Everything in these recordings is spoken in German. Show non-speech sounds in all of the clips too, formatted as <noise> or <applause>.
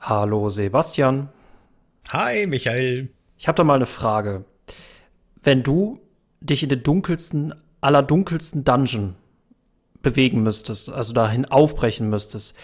Hallo Sebastian. Hi Michael. Ich habe da mal eine Frage. Wenn du dich in den dunkelsten aller dunkelsten Dungeon bewegen müsstest, also dahin aufbrechen müsstest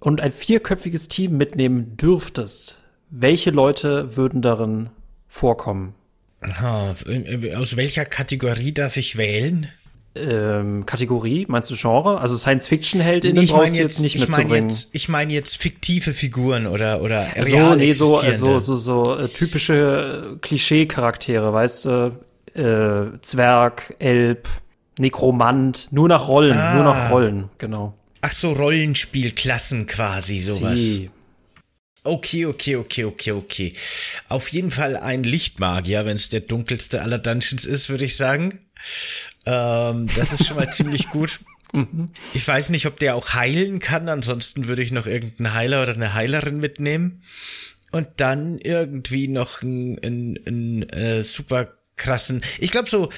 und ein vierköpfiges Team mitnehmen dürftest, welche Leute würden darin vorkommen? Aus welcher Kategorie darf ich wählen? Ähm, Kategorie, meinst du Genre? Also Science-Fiction-Heldinnen brauchst du jetzt, nicht ich mitzubringen. Jetzt, ich meine jetzt fiktive Figuren oder, oder so, real nee, so, also, so, so äh, typische Klischee-Charaktere, weißt du? Äh, Zwerg, Elb, Nekromant, nur nach Rollen, ah. nur nach Rollen, genau. Ach so, Rollenspielklassen quasi, sowas. Sie. Okay, okay, okay, okay, okay. Auf jeden Fall ein Lichtmagier, wenn es der dunkelste aller Dungeons ist, würde ich sagen. Ähm, das ist schon mal ziemlich gut. <laughs> Mhm. Ich weiß nicht, ob der auch heilen kann, ansonsten würde ich noch irgendeinen Heiler oder eine Heilerin mitnehmen. Und dann irgendwie noch ein, ein, ein äh, super krassen. Ich glaube so,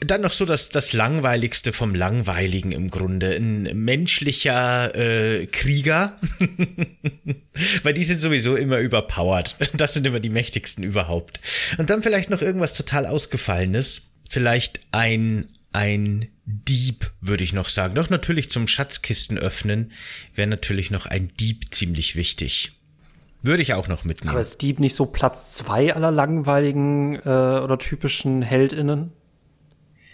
dann noch so das, das Langweiligste vom Langweiligen im Grunde. Ein menschlicher äh, Krieger. <laughs> Weil die sind sowieso immer überpowered. Das sind immer die mächtigsten überhaupt. Und dann vielleicht noch irgendwas total Ausgefallenes. Vielleicht ein, ein Dieb, würde ich noch sagen. Doch natürlich zum Schatzkisten öffnen wäre natürlich noch ein Dieb ziemlich wichtig. Würde ich auch noch mitnehmen. Aber ist Dieb nicht so Platz zwei aller langweiligen äh, oder typischen HeldInnen?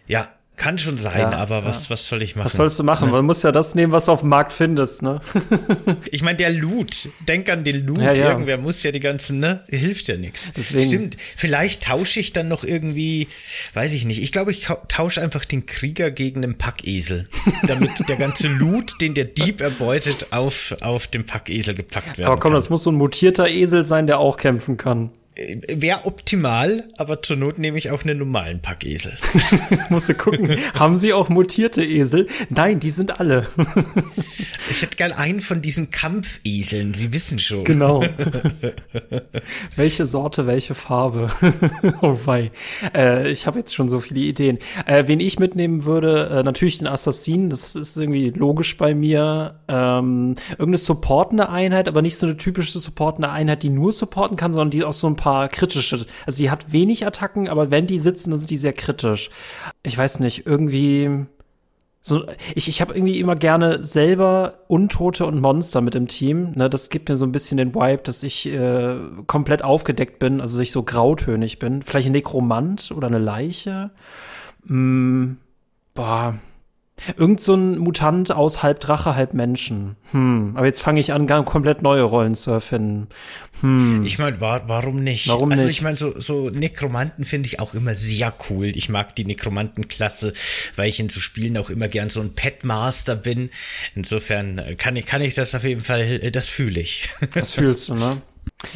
Ja, kann schon sein, ja, aber was, ja. was soll ich machen? Was sollst du machen? Ne? Man muss ja das nehmen, was du auf dem Markt findest, ne? <laughs> ich meine, der Loot. Denk an den Loot. Ja, Irgendwer muss ja die ganzen, ne? Hilft ja nichts. Stimmt. Vielleicht tausche ich dann noch irgendwie, weiß ich nicht. Ich glaube, ich tausche einfach den Krieger gegen einen Packesel. damit <laughs> der ganze Loot, den der Dieb erbeutet, auf, auf dem Packesel gepackt wird. Aber komm, kann. das muss so ein mutierter Esel sein, der auch kämpfen kann. Wäre optimal, aber zur Not nehme ich auch einen normalen Packesel. <laughs> Musst du gucken, haben sie auch mutierte Esel? Nein, die sind alle. <laughs> ich hätte gern einen von diesen Kampfeseln, Sie wissen schon. Genau. <laughs> welche Sorte, welche Farbe? oh wei. Äh, ich habe jetzt schon so viele Ideen. Äh, wen ich mitnehmen würde, äh, natürlich den Assassinen, das ist irgendwie logisch bei mir. Ähm, irgendeine supportende Einheit, aber nicht so eine typische supportende Einheit, die nur supporten kann, sondern die auch so ein paar paar kritische. Also sie hat wenig Attacken, aber wenn die sitzen, dann sind die sehr kritisch. Ich weiß nicht, irgendwie. So, ich, ich habe irgendwie immer gerne selber Untote und Monster mit im Team. Ne, das gibt mir so ein bisschen den Vibe, dass ich äh, komplett aufgedeckt bin, also ich so grautönig bin. Vielleicht ein Nekromant oder eine Leiche. Mm, boah, Irgend so ein Mutant aus halb Drache, halb Menschen. Hm, aber jetzt fange ich an, komplett neue Rollen zu erfinden. Hm. Ich meine, wa warum nicht? Warum also nicht? ich meine, so, so Nekromanten finde ich auch immer sehr cool. Ich mag die Nekromantenklasse, weil ich in so Spielen auch immer gern so ein Petmaster bin. Insofern äh, kann ich, kann ich das auf jeden Fall, äh, das fühle ich. <laughs> Das fühlst du, ne?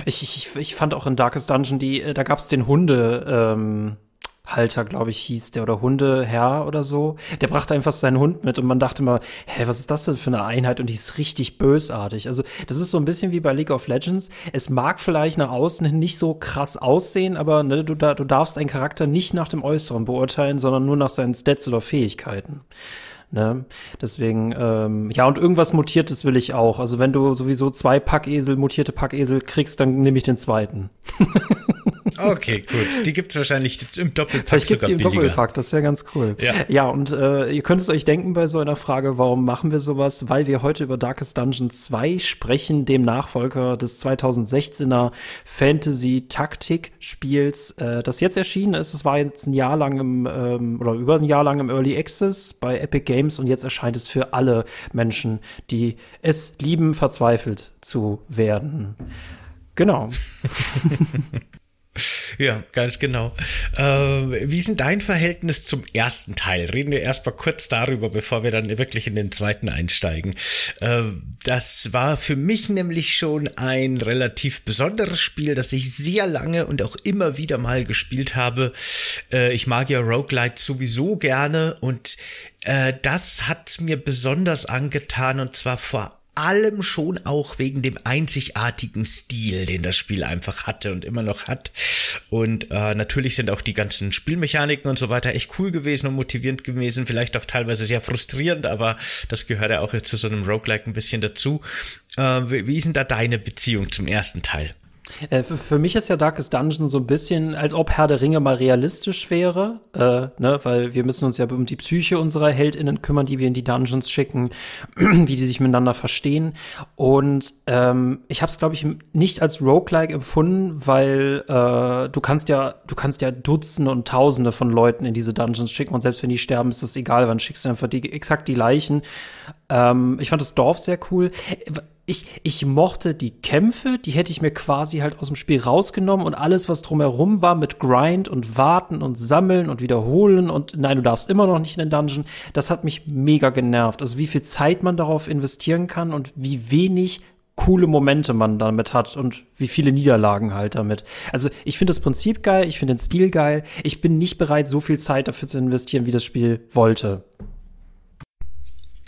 Ich, ich, ich fand auch in Darkest Dungeon, die, äh, da gab's den Hunde, ähm, Halter, glaube ich, hieß der oder Hundeherr oder so. Der brachte einfach seinen Hund mit und man dachte mal, hä, was ist das denn für eine Einheit? Und die ist richtig bösartig. Also, das ist so ein bisschen wie bei League of Legends. Es mag vielleicht nach außen hin nicht so krass aussehen, aber ne, du, du darfst einen Charakter nicht nach dem Äußeren beurteilen, sondern nur nach seinen Stats oder Fähigkeiten. Ne? Deswegen, ähm, ja, und irgendwas Mutiertes will ich auch. Also wenn du sowieso zwei Packesel, mutierte Packesel kriegst, dann nehme ich den zweiten. <laughs> Okay, gut. Die gibt's wahrscheinlich im Doppelpack Vielleicht gibt's die im billiger. Doppelpack, das wäre ganz cool. Ja, ja und äh, ihr könnt es euch denken bei so einer Frage, warum machen wir sowas? Weil wir heute über Darkest Dungeon 2 sprechen, dem Nachfolger des 2016er Fantasy-Taktik-Spiels, äh, das jetzt erschienen ist. Es war jetzt ein Jahr lang im, ähm, oder über ein Jahr lang im Early Access bei Epic Games und jetzt erscheint es für alle Menschen, die es lieben, verzweifelt zu werden. Genau. <laughs> Ja, ganz genau. Äh, wie ist denn dein Verhältnis zum ersten Teil? Reden wir erstmal kurz darüber, bevor wir dann wirklich in den zweiten einsteigen. Äh, das war für mich nämlich schon ein relativ besonderes Spiel, das ich sehr lange und auch immer wieder mal gespielt habe. Äh, ich mag ja Roguelite sowieso gerne und äh, das hat mir besonders angetan und zwar vor allem schon auch wegen dem einzigartigen Stil, den das Spiel einfach hatte und immer noch hat. Und äh, natürlich sind auch die ganzen Spielmechaniken und so weiter echt cool gewesen und motivierend gewesen, vielleicht auch teilweise sehr frustrierend, aber das gehört ja auch jetzt zu so einem Roguelike ein bisschen dazu. Äh, wie, wie ist denn da deine Beziehung zum ersten Teil? Äh, für, mich ist ja Darkest Dungeon so ein bisschen, als ob Herr der Ringe mal realistisch wäre, äh, ne, weil wir müssen uns ja um die Psyche unserer HeldInnen kümmern, die wir in die Dungeons schicken, <clears throat> wie die sich miteinander verstehen. Und ähm, ich habe es, glaube ich, nicht als Roguelike empfunden, weil äh, du kannst ja, du kannst ja Dutzende und Tausende von Leuten in diese Dungeons schicken und selbst wenn die sterben, ist das egal, wann schickst du einfach die, exakt die Leichen. Ähm, ich fand das Dorf sehr cool ich, ich mochte die Kämpfe, die hätte ich mir quasi halt aus dem Spiel rausgenommen und alles, was drumherum war mit Grind und Warten und Sammeln und Wiederholen und nein, du darfst immer noch nicht in den Dungeon, das hat mich mega genervt. Also wie viel Zeit man darauf investieren kann und wie wenig coole Momente man damit hat und wie viele Niederlagen halt damit. Also ich finde das Prinzip geil, ich finde den Stil geil. Ich bin nicht bereit, so viel Zeit dafür zu investieren, wie das Spiel wollte.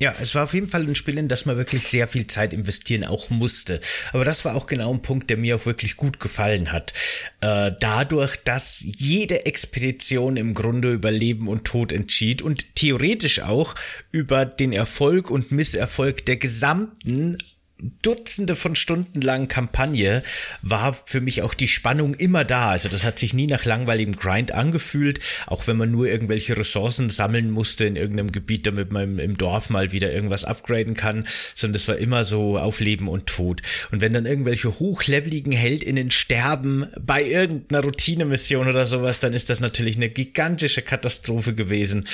Ja, es war auf jeden Fall ein Spiel, in das man wirklich sehr viel Zeit investieren auch musste. Aber das war auch genau ein Punkt, der mir auch wirklich gut gefallen hat. Äh, dadurch, dass jede Expedition im Grunde über Leben und Tod entschied und theoretisch auch über den Erfolg und Misserfolg der gesamten Dutzende von Stunden langen Kampagne war für mich auch die Spannung immer da. Also das hat sich nie nach langweiligem Grind angefühlt, auch wenn man nur irgendwelche Ressourcen sammeln musste in irgendeinem Gebiet, damit man im Dorf mal wieder irgendwas upgraden kann, sondern das war immer so auf Leben und Tod. Und wenn dann irgendwelche hochleveligen HeldInnen sterben bei irgendeiner Routinemission oder sowas, dann ist das natürlich eine gigantische Katastrophe gewesen.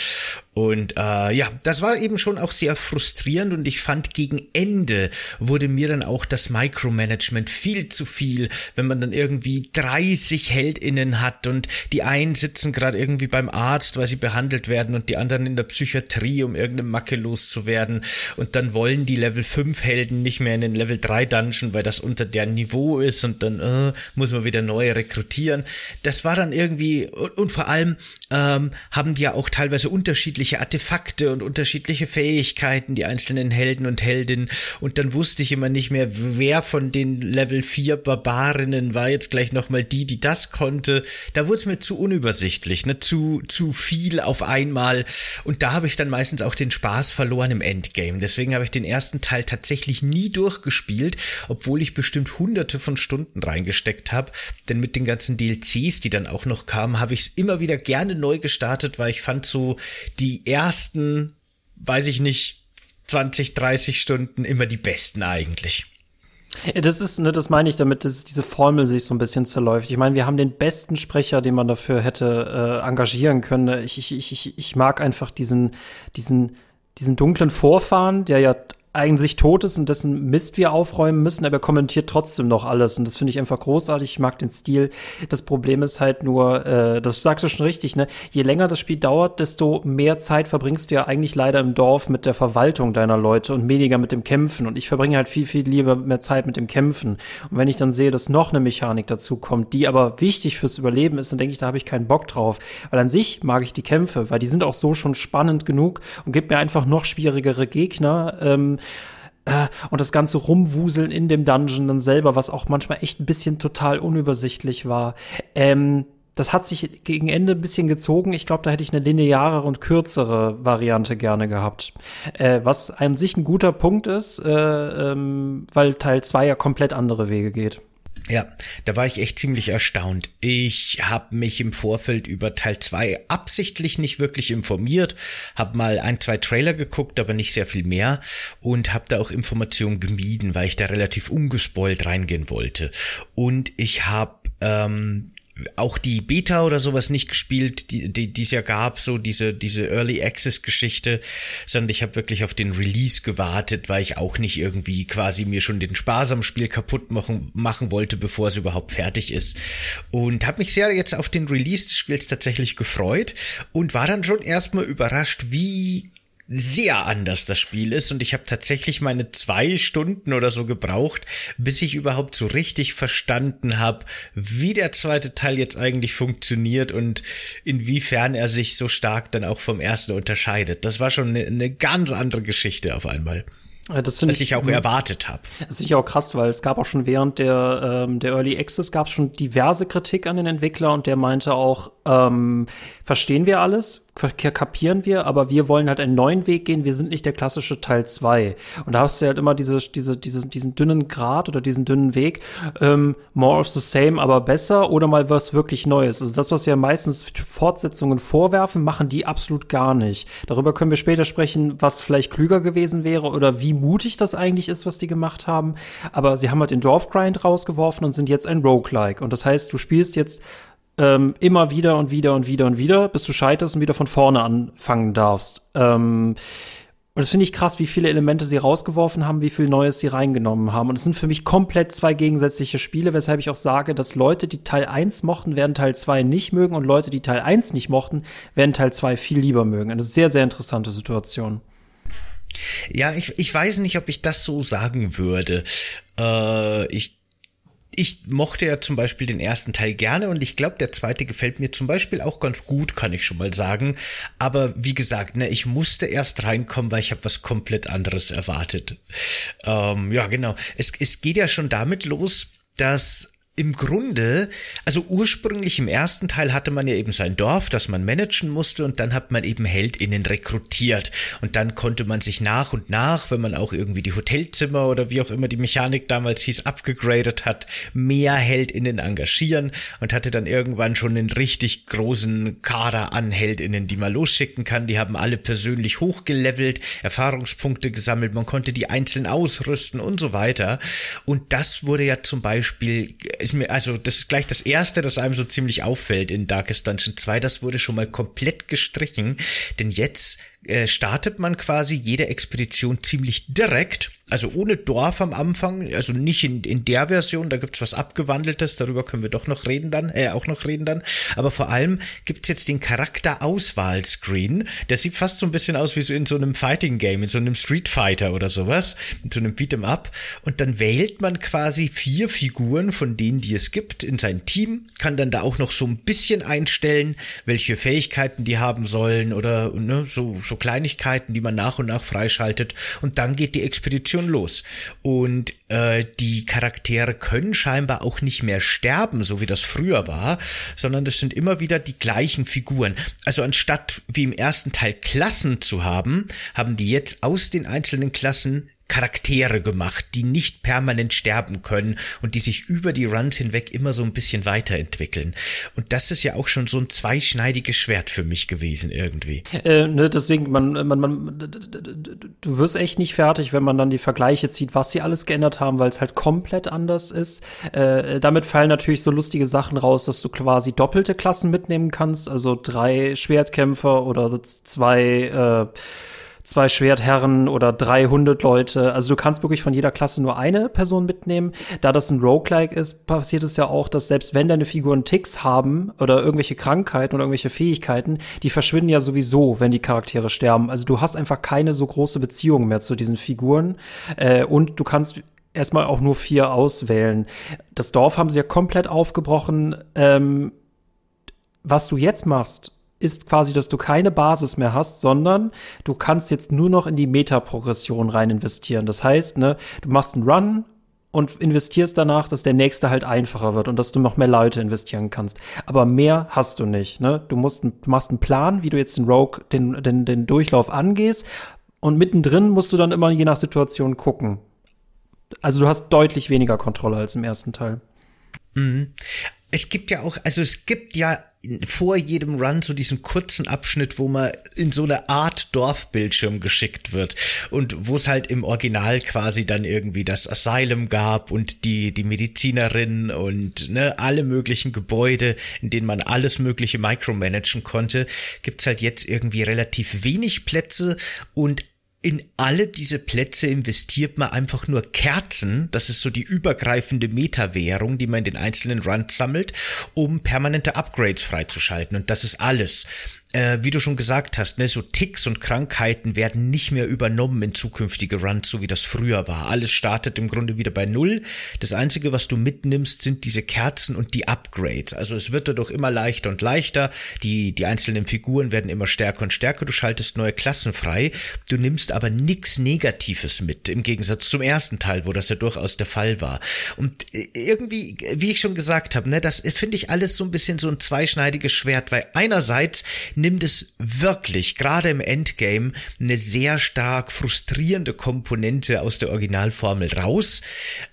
Und äh, ja, das war eben schon auch sehr frustrierend und ich fand gegen Ende wurde mir dann auch das Micromanagement viel zu viel, wenn man dann irgendwie 30 HeldInnen hat und die einen sitzen gerade irgendwie beim Arzt, weil sie behandelt werden und die anderen in der Psychiatrie, um irgendeine Macke loszuwerden und dann wollen die Level 5 Helden nicht mehr in den Level 3 Dungeon, weil das unter deren Niveau ist und dann äh, muss man wieder neue rekrutieren. Das war dann irgendwie und, und vor allem ähm, haben die ja auch teilweise unterschiedliche Artefakte und unterschiedliche Fähigkeiten, die einzelnen Helden und Heldinnen. Und dann wusste ich immer nicht mehr, wer von den Level 4 Barbarinnen war jetzt gleich nochmal die, die das konnte. Da wurde es mir zu unübersichtlich, ne? zu, zu viel auf einmal. Und da habe ich dann meistens auch den Spaß verloren im Endgame. Deswegen habe ich den ersten Teil tatsächlich nie durchgespielt, obwohl ich bestimmt hunderte von Stunden reingesteckt habe. Denn mit den ganzen DLCs, die dann auch noch kamen, habe ich es immer wieder gerne neu gestartet, weil ich fand so die ersten, weiß ich nicht, 20, 30 Stunden immer die besten eigentlich. Das ist, ne, das meine ich damit, dass diese Formel sich so ein bisschen zerläuft. Ich meine, wir haben den besten Sprecher, den man dafür hätte äh, engagieren können. Ich, ich, ich, ich mag einfach diesen, diesen, diesen dunklen Vorfahren, der ja eigentlich tot ist und dessen Mist wir aufräumen müssen, aber er kommentiert trotzdem noch alles. Und das finde ich einfach großartig. Ich mag den Stil. Das Problem ist halt nur, äh, das sagst du schon richtig, ne? Je länger das Spiel dauert, desto mehr Zeit verbringst du ja eigentlich leider im Dorf mit der Verwaltung deiner Leute und weniger mit dem Kämpfen. Und ich verbringe halt viel, viel lieber mehr Zeit mit dem Kämpfen. Und wenn ich dann sehe, dass noch eine Mechanik dazu kommt, die aber wichtig fürs Überleben ist, dann denke ich, da habe ich keinen Bock drauf. Weil an sich mag ich die Kämpfe, weil die sind auch so schon spannend genug und gibt mir einfach noch schwierigere Gegner. Ähm, äh, und das ganze Rumwuseln in dem Dungeon dann selber, was auch manchmal echt ein bisschen total unübersichtlich war. Ähm, das hat sich gegen Ende ein bisschen gezogen. Ich glaube, da hätte ich eine lineare und kürzere Variante gerne gehabt. Äh, was an sich ein guter Punkt ist, äh, ähm, weil Teil 2 ja komplett andere Wege geht. Ja, da war ich echt ziemlich erstaunt. Ich habe mich im Vorfeld über Teil 2 absichtlich nicht wirklich informiert, habe mal ein, zwei Trailer geguckt, aber nicht sehr viel mehr und habe da auch Informationen gemieden, weil ich da relativ ungespoilt reingehen wollte. Und ich habe ähm, auch die Beta oder sowas nicht gespielt, die, die, es ja gab, so diese, diese Early Access Geschichte, sondern ich habe wirklich auf den Release gewartet, weil ich auch nicht irgendwie quasi mir schon den Spaß am Spiel kaputt machen, machen wollte, bevor es überhaupt fertig ist. Und habe mich sehr jetzt auf den Release des Spiels tatsächlich gefreut und war dann schon erstmal überrascht, wie sehr anders das Spiel ist und ich habe tatsächlich meine zwei Stunden oder so gebraucht, bis ich überhaupt so richtig verstanden habe, wie der zweite Teil jetzt eigentlich funktioniert und inwiefern er sich so stark dann auch vom ersten unterscheidet. Das war schon eine, eine ganz andere Geschichte auf einmal. das als ich, ich auch erwartet habe. Das ist ja auch krass, weil es gab auch schon während der, ähm, der Early Access gab es schon diverse Kritik an den Entwickler und der meinte auch, ähm, verstehen wir alles, kapieren wir, aber wir wollen halt einen neuen Weg gehen. Wir sind nicht der klassische Teil 2. Und da hast du halt immer diese, diese, diese, diesen dünnen Grad oder diesen dünnen Weg. Ähm, more of the same, aber besser oder mal was wirklich Neues. Also das, was wir meistens Fortsetzungen vorwerfen, machen die absolut gar nicht. Darüber können wir später sprechen, was vielleicht klüger gewesen wäre oder wie mutig das eigentlich ist, was die gemacht haben. Aber sie haben halt den Dorfgrind rausgeworfen und sind jetzt ein Roguelike. Und das heißt, du spielst jetzt ähm, immer wieder und wieder und wieder und wieder, bis du scheiterst und wieder von vorne anfangen darfst. Ähm, und das finde ich krass, wie viele Elemente sie rausgeworfen haben, wie viel Neues sie reingenommen haben. Und es sind für mich komplett zwei gegensätzliche Spiele, weshalb ich auch sage, dass Leute, die Teil 1 mochten, werden Teil 2 nicht mögen und Leute, die Teil 1 nicht mochten, werden Teil 2 viel lieber mögen. Eine sehr, sehr interessante Situation. Ja, ich, ich weiß nicht, ob ich das so sagen würde. Äh, ich ich mochte ja zum Beispiel den ersten Teil gerne und ich glaube, der zweite gefällt mir zum Beispiel auch ganz gut, kann ich schon mal sagen. Aber wie gesagt, ne, ich musste erst reinkommen, weil ich habe was komplett anderes erwartet. Ähm, ja, genau. Es, es geht ja schon damit los, dass im Grunde, also ursprünglich im ersten Teil hatte man ja eben sein Dorf, das man managen musste und dann hat man eben HeldInnen rekrutiert und dann konnte man sich nach und nach, wenn man auch irgendwie die Hotelzimmer oder wie auch immer die Mechanik damals hieß, abgegradet hat, mehr HeldInnen engagieren und hatte dann irgendwann schon einen richtig großen Kader an HeldInnen, die man losschicken kann. Die haben alle persönlich hochgelevelt, Erfahrungspunkte gesammelt, man konnte die einzeln ausrüsten und so weiter. Und das wurde ja zum Beispiel ist mir, also das ist gleich das erste, das einem so ziemlich auffällt in Darkest Dungeon 2. Das wurde schon mal komplett gestrichen, denn jetzt äh, startet man quasi jede Expedition ziemlich direkt, also ohne Dorf am Anfang, also nicht in, in der Version, da gibt's was abgewandeltes, darüber können wir doch noch reden dann, äh, auch noch reden dann, aber vor allem gibt's jetzt den Charakterauswahl-Screen, der sieht fast so ein bisschen aus wie so in so einem Fighting-Game, in so einem Street Fighter oder sowas, in so einem Beat'em Up. Und dann wählt man quasi vier Figuren von denen, die es gibt, in sein Team, kann dann da auch noch so ein bisschen einstellen, welche Fähigkeiten die haben sollen oder ne, so, so Kleinigkeiten, die man nach und nach freischaltet. Und dann geht die Expedition los. Und äh, die Charaktere können scheinbar auch nicht mehr sterben, so wie das früher war, sondern es sind immer wieder die gleichen Figuren. Also anstatt wie im ersten Teil Klassen zu haben, haben die jetzt aus den einzelnen Klassen Charaktere gemacht, die nicht permanent sterben können und die sich über die Runs hinweg immer so ein bisschen weiterentwickeln. Und das ist ja auch schon so ein zweischneidiges Schwert für mich gewesen irgendwie. Äh, ne, deswegen, man, man, man, du wirst echt nicht fertig, wenn man dann die Vergleiche zieht, was sie alles geändert haben, weil es halt komplett anders ist. Äh, damit fallen natürlich so lustige Sachen raus, dass du quasi doppelte Klassen mitnehmen kannst, also drei Schwertkämpfer oder zwei äh, zwei Schwertherren oder 300 Leute. Also du kannst wirklich von jeder Klasse nur eine Person mitnehmen. Da das ein Roguelike ist, passiert es ja auch, dass selbst wenn deine Figuren Ticks haben oder irgendwelche Krankheiten oder irgendwelche Fähigkeiten, die verschwinden ja sowieso, wenn die Charaktere sterben. Also du hast einfach keine so große Beziehung mehr zu diesen Figuren. Äh, und du kannst erstmal auch nur vier auswählen. Das Dorf haben sie ja komplett aufgebrochen. Ähm, was du jetzt machst, ist quasi, dass du keine Basis mehr hast, sondern du kannst jetzt nur noch in die Meta-Progression rein investieren. Das heißt, ne, du machst einen Run und investierst danach, dass der nächste halt einfacher wird und dass du noch mehr Leute investieren kannst. Aber mehr hast du nicht. Ne? Du, musst, machst einen Plan, wie du jetzt den Rogue, den, den, den Durchlauf angehst. Und mittendrin musst du dann immer je nach Situation gucken. Also du hast deutlich weniger Kontrolle als im ersten Teil. Mhm es gibt ja auch, also es gibt ja vor jedem Run so diesen kurzen Abschnitt, wo man in so eine Art Dorfbildschirm geschickt wird. Und wo es halt im Original quasi dann irgendwie das Asylum gab und die, die Medizinerin und ne, alle möglichen Gebäude, in denen man alles mögliche micromanagen konnte, gibt's halt jetzt irgendwie relativ wenig Plätze und in alle diese Plätze investiert man einfach nur Kerzen, das ist so die übergreifende Meta-Währung, die man in den einzelnen Runs sammelt, um permanente Upgrades freizuschalten und das ist alles. Äh, wie du schon gesagt hast, ne, so Ticks und Krankheiten werden nicht mehr übernommen in zukünftige Runs, so wie das früher war. Alles startet im Grunde wieder bei Null. Das Einzige, was du mitnimmst, sind diese Kerzen und die Upgrades. Also es wird dadurch immer leichter und leichter. Die, die einzelnen Figuren werden immer stärker und stärker. Du schaltest neue Klassen frei. Du nimmst aber nichts Negatives mit, im Gegensatz zum ersten Teil, wo das ja durchaus der Fall war. Und äh, irgendwie, wie ich schon gesagt habe, ne, das finde ich alles so ein bisschen so ein zweischneidiges Schwert, weil einerseits nimmt es wirklich, gerade im Endgame, eine sehr stark frustrierende Komponente aus der Originalformel raus.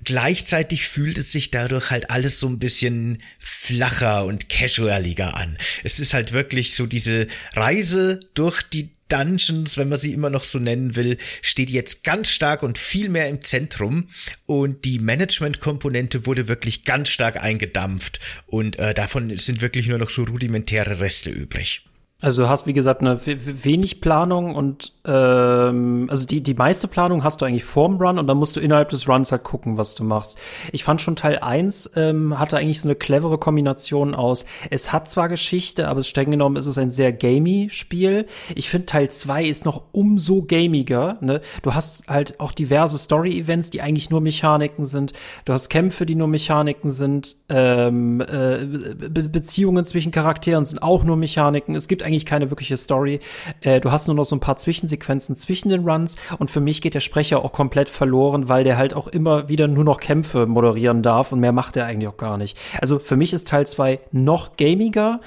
Gleichzeitig fühlt es sich dadurch halt alles so ein bisschen flacher und casualiger an. Es ist halt wirklich so diese Reise durch die Dungeons, wenn man sie immer noch so nennen will, steht jetzt ganz stark und viel mehr im Zentrum und die Management-Komponente wurde wirklich ganz stark eingedampft und äh, davon sind wirklich nur noch so rudimentäre Reste übrig. Also du hast, wie gesagt, eine wenig Planung und ähm, also die, die meiste Planung hast du eigentlich vorm Run und dann musst du innerhalb des Runs halt gucken, was du machst. Ich fand schon Teil 1 ähm, hatte eigentlich so eine clevere Kombination aus. Es hat zwar Geschichte, aber streng genommen ist es ein sehr gamey Spiel. Ich finde Teil 2 ist noch umso gamiger. Ne? Du hast halt auch diverse Story-Events, die eigentlich nur Mechaniken sind. Du hast Kämpfe, die nur Mechaniken sind. Ähm, äh, Be Beziehungen zwischen Charakteren sind auch nur Mechaniken. Es gibt eigentlich keine wirkliche Story. Äh, du hast nur noch so ein paar Zwischensequenzen zwischen den Runs und für mich geht der Sprecher auch komplett verloren, weil der halt auch immer wieder nur noch Kämpfe moderieren darf und mehr macht er eigentlich auch gar nicht. Also für mich ist Teil 2 noch gamiger,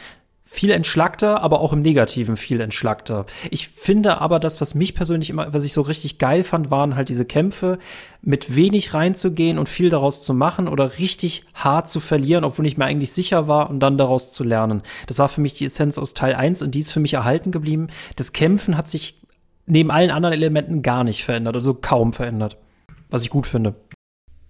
viel entschlackter, aber auch im Negativen viel entschlackter. Ich finde aber das, was mich persönlich immer, was ich so richtig geil fand, waren halt diese Kämpfe, mit wenig reinzugehen und viel daraus zu machen oder richtig hart zu verlieren, obwohl ich mir eigentlich sicher war und dann daraus zu lernen. Das war für mich die Essenz aus Teil 1 und die ist für mich erhalten geblieben. Das Kämpfen hat sich neben allen anderen Elementen gar nicht verändert, also kaum verändert. Was ich gut finde.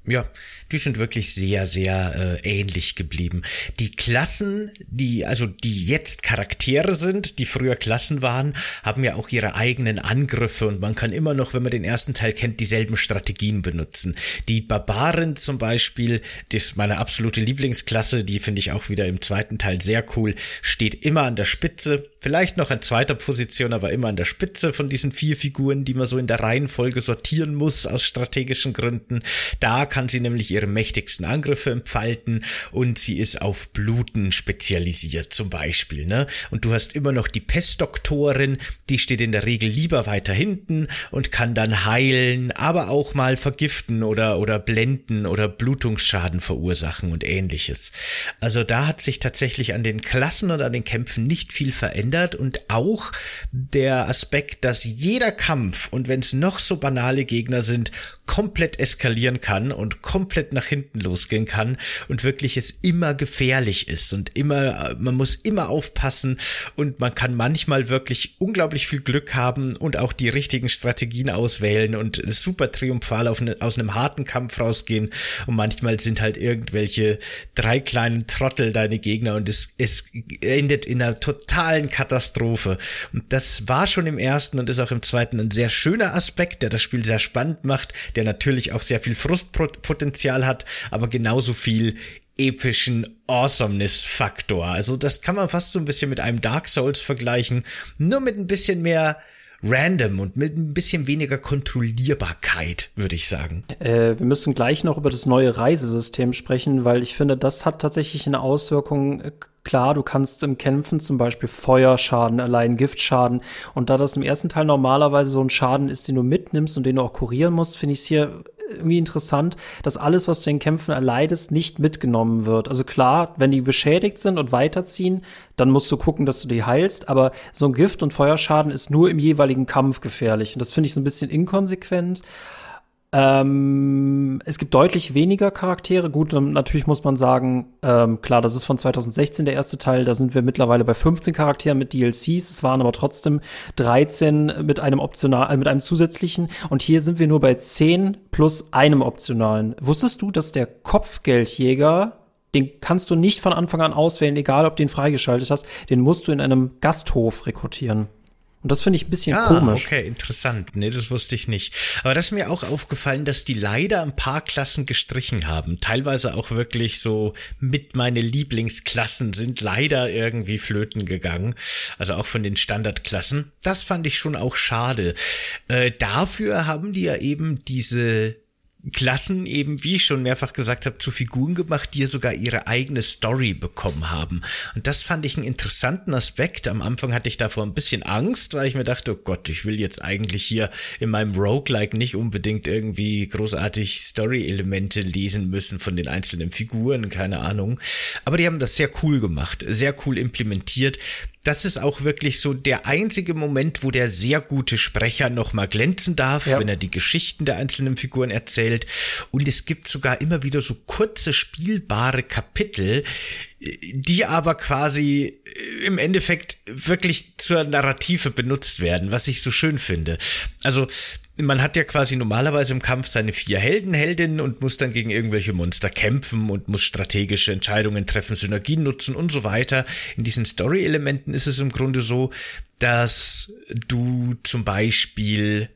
Ja, die sind wirklich sehr, sehr äh, ähnlich geblieben. Die Klassen, die, also die jetzt Charaktere sind, die früher Klassen waren, haben ja auch ihre eigenen Angriffe und man kann immer noch, wenn man den ersten Teil kennt, dieselben Strategien benutzen. Die Barbaren zum Beispiel, das ist meine absolute Lieblingsklasse, die finde ich auch wieder im zweiten Teil sehr cool, steht immer an der Spitze, vielleicht noch an zweiter Position, aber immer an der Spitze von diesen vier Figuren, die man so in der Reihenfolge sortieren muss aus strategischen Gründen. Da kann kann sie nämlich ihre mächtigsten Angriffe entfalten und sie ist auf Bluten spezialisiert zum Beispiel. Ne? Und du hast immer noch die Pestdoktorin, die steht in der Regel lieber weiter hinten und kann dann heilen, aber auch mal vergiften oder, oder blenden oder Blutungsschaden verursachen und ähnliches. Also da hat sich tatsächlich an den Klassen und an den Kämpfen nicht viel verändert und auch der Aspekt, dass jeder Kampf und wenn es noch so banale Gegner sind, komplett eskalieren kann und komplett nach hinten losgehen kann und wirklich es immer gefährlich ist und immer, man muss immer aufpassen und man kann manchmal wirklich unglaublich viel Glück haben und auch die richtigen Strategien auswählen und super triumphal auf ne, aus einem harten Kampf rausgehen. Und manchmal sind halt irgendwelche drei kleinen Trottel deine Gegner und es, es endet in einer totalen Katastrophe. Und das war schon im ersten und ist auch im zweiten ein sehr schöner Aspekt, der das Spiel sehr spannend macht, der natürlich auch sehr viel Frustpotenzial hat, aber genauso viel epischen Awesomeness-Faktor. Also das kann man fast so ein bisschen mit einem Dark Souls vergleichen, nur mit ein bisschen mehr random und mit ein bisschen weniger Kontrollierbarkeit, würde ich sagen. Äh, wir müssen gleich noch über das neue Reisesystem sprechen, weil ich finde, das hat tatsächlich eine Auswirkung. Klar, du kannst im Kämpfen zum Beispiel Feuerschaden, allein Giftschaden. Und da das im ersten Teil normalerweise so ein Schaden ist, den du mitnimmst und den du auch kurieren musst, finde ich es hier irgendwie interessant, dass alles, was du in Kämpfen erleidest, nicht mitgenommen wird. Also klar, wenn die beschädigt sind und weiterziehen, dann musst du gucken, dass du die heilst, aber so ein Gift und Feuerschaden ist nur im jeweiligen Kampf gefährlich. Und das finde ich so ein bisschen inkonsequent. Ähm, es gibt deutlich weniger Charaktere. Gut, natürlich muss man sagen, ähm, klar, das ist von 2016 der erste Teil. Da sind wir mittlerweile bei 15 Charakteren mit DLCs. Es waren aber trotzdem 13 mit einem optional, äh, mit einem zusätzlichen. Und hier sind wir nur bei 10 plus einem optionalen. Wusstest du, dass der Kopfgeldjäger den kannst du nicht von Anfang an auswählen, egal ob du ihn freigeschaltet hast. Den musst du in einem Gasthof rekrutieren. Und das finde ich ein bisschen ah, komisch. Okay, interessant. Nee, das wusste ich nicht. Aber das ist mir auch aufgefallen, dass die leider ein paar Klassen gestrichen haben. Teilweise auch wirklich so mit meine Lieblingsklassen sind leider irgendwie flöten gegangen. Also auch von den Standardklassen. Das fand ich schon auch schade. Äh, dafür haben die ja eben diese Klassen eben, wie ich schon mehrfach gesagt habe, zu Figuren gemacht, die ja sogar ihre eigene Story bekommen haben. Und das fand ich einen interessanten Aspekt. Am Anfang hatte ich davor ein bisschen Angst, weil ich mir dachte, oh Gott, ich will jetzt eigentlich hier in meinem Roguelike nicht unbedingt irgendwie großartig Story-Elemente lesen müssen von den einzelnen Figuren, keine Ahnung. Aber die haben das sehr cool gemacht, sehr cool implementiert das ist auch wirklich so der einzige Moment, wo der sehr gute Sprecher nochmal glänzen darf, ja. wenn er die Geschichten der einzelnen Figuren erzählt. Und es gibt sogar immer wieder so kurze spielbare Kapitel, die aber quasi im Endeffekt wirklich zur Narrative benutzt werden, was ich so schön finde. Also man hat ja quasi normalerweise im Kampf seine vier Helden, Heldinnen und muss dann gegen irgendwelche Monster kämpfen und muss strategische Entscheidungen treffen, Synergien nutzen und so weiter. In diesen Story-Elementen ist es im Grunde so, dass du zum Beispiel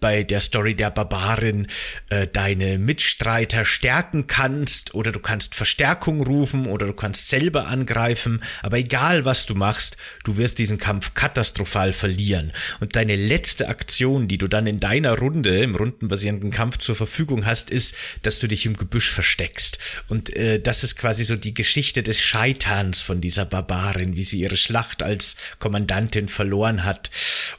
bei der Story der Barbarin äh, deine Mitstreiter stärken kannst oder du kannst Verstärkung rufen oder du kannst selber angreifen, aber egal was du machst, du wirst diesen Kampf katastrophal verlieren. Und deine letzte Aktion, die du dann in deiner Runde im rundenbasierenden Kampf zur Verfügung hast, ist, dass du dich im Gebüsch versteckst. Und äh, das ist quasi so die Geschichte des Scheiterns von dieser Barbarin, wie sie ihre Schlacht als Kommandantin verloren hat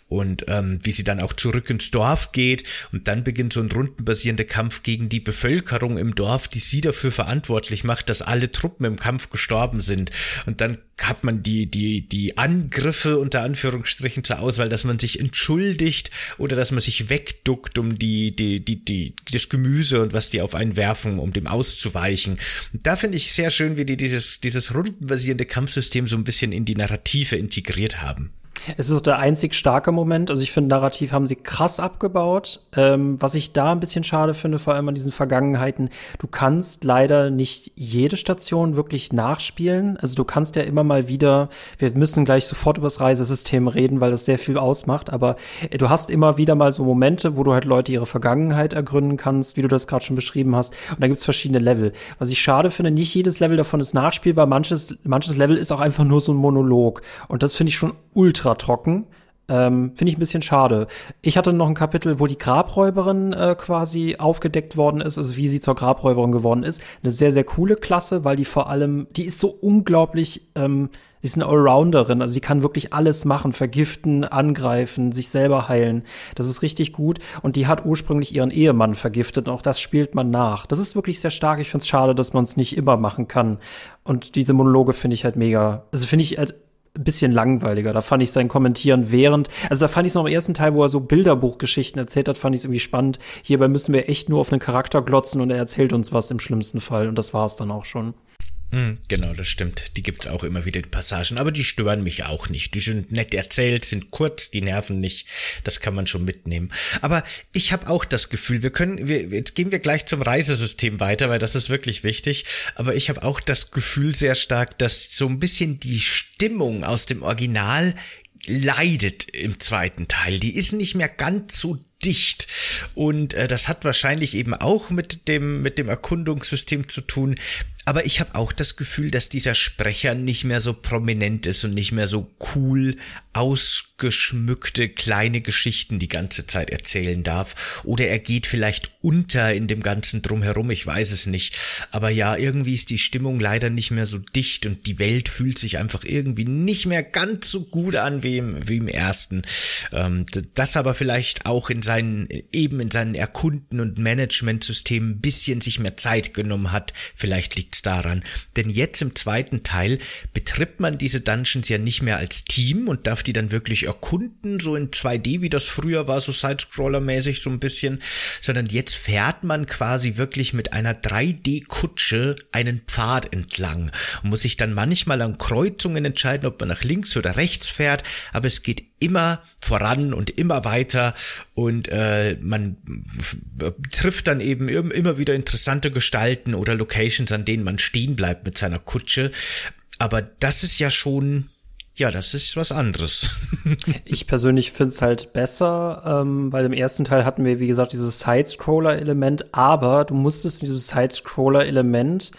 und ähm, wie sie dann auch zurück ins Dorf geht und dann beginnt so ein rundenbasierender Kampf gegen die Bevölkerung im Dorf, die sie dafür verantwortlich macht, dass alle Truppen im Kampf gestorben sind und dann hat man die die die Angriffe unter Anführungsstrichen zur Auswahl, dass man sich entschuldigt oder dass man sich wegduckt, um die die die die das Gemüse und was die auf einen werfen, um dem auszuweichen. Und da finde ich sehr schön, wie die dieses dieses rundenbasierende Kampfsystem so ein bisschen in die Narrative integriert haben. Es ist auch der einzig starke Moment. Also ich finde, narrativ haben sie krass abgebaut. Ähm, was ich da ein bisschen schade finde, vor allem an diesen Vergangenheiten, du kannst leider nicht jede Station wirklich nachspielen. Also du kannst ja immer mal wieder, wir müssen gleich sofort über das Reisesystem reden, weil das sehr viel ausmacht, aber äh, du hast immer wieder mal so Momente, wo du halt Leute ihre Vergangenheit ergründen kannst, wie du das gerade schon beschrieben hast. Und da gibt's verschiedene Level. Was ich schade finde, nicht jedes Level davon ist nachspielbar. Manches, manches Level ist auch einfach nur so ein Monolog. Und das finde ich schon ultra trocken. Ähm, Finde ich ein bisschen schade. Ich hatte noch ein Kapitel, wo die Grabräuberin äh, quasi aufgedeckt worden ist, also wie sie zur Grabräuberin geworden ist. Eine sehr, sehr coole Klasse, weil die vor allem, die ist so unglaublich, ähm, sie ist eine Allrounderin, also sie kann wirklich alles machen, vergiften, angreifen, sich selber heilen. Das ist richtig gut. Und die hat ursprünglich ihren Ehemann vergiftet und auch das spielt man nach. Das ist wirklich sehr stark. Ich finde es schade, dass man es nicht immer machen kann. Und diese Monologe finde ich halt mega. Also finde ich halt bisschen langweiliger. Da fand ich sein Kommentieren während, also da fand ich es noch im ersten Teil, wo er so Bilderbuchgeschichten erzählt hat, fand ich es irgendwie spannend. Hierbei müssen wir echt nur auf einen Charakter glotzen und er erzählt uns was im schlimmsten Fall und das war es dann auch schon. Hm, genau, das stimmt. Die gibt's auch immer wieder, die Passagen, aber die stören mich auch nicht. Die sind nett erzählt, sind kurz, die nerven nicht. Das kann man schon mitnehmen. Aber ich habe auch das Gefühl, wir können, wir, jetzt gehen wir gleich zum Reisesystem weiter, weil das ist wirklich wichtig. Aber ich habe auch das Gefühl sehr stark, dass so ein bisschen die Stimmung aus dem Original leidet im zweiten Teil. Die ist nicht mehr ganz so dicht. Und äh, das hat wahrscheinlich eben auch mit dem, mit dem Erkundungssystem zu tun. Aber ich habe auch das Gefühl, dass dieser Sprecher nicht mehr so prominent ist und nicht mehr so cool ausgeschmückte kleine Geschichten die ganze Zeit erzählen darf. Oder er geht vielleicht unter in dem ganzen Drumherum, ich weiß es nicht. Aber ja, irgendwie ist die Stimmung leider nicht mehr so dicht und die Welt fühlt sich einfach irgendwie nicht mehr ganz so gut an wie im, wie im ersten. Ähm, das aber vielleicht auch in seinen, eben in seinen Erkunden und Managementsystemen ein bisschen sich mehr Zeit genommen hat. Vielleicht liegt es daran. Denn jetzt im zweiten Teil betritt man diese Dungeons ja nicht mehr als Team und darf die dann wirklich erkunden, so in 2D, wie das früher war, so Sidescroller-mäßig so ein bisschen, sondern jetzt fährt man quasi wirklich mit einer 3D-Kutsche einen Pfad entlang und muss sich dann manchmal an Kreuzungen entscheiden, ob man nach links oder rechts fährt, aber es geht immer voran und immer weiter und äh, man trifft dann eben immer wieder interessante Gestalten oder Locations, an denen man stehen bleibt mit seiner Kutsche. Aber das ist ja schon ja, das ist was anderes. <laughs> ich persönlich finde es halt besser, ähm, weil im ersten Teil hatten wir, wie gesagt, dieses Side-Scroller-Element, aber du musstest dieses Side-Scroller-Element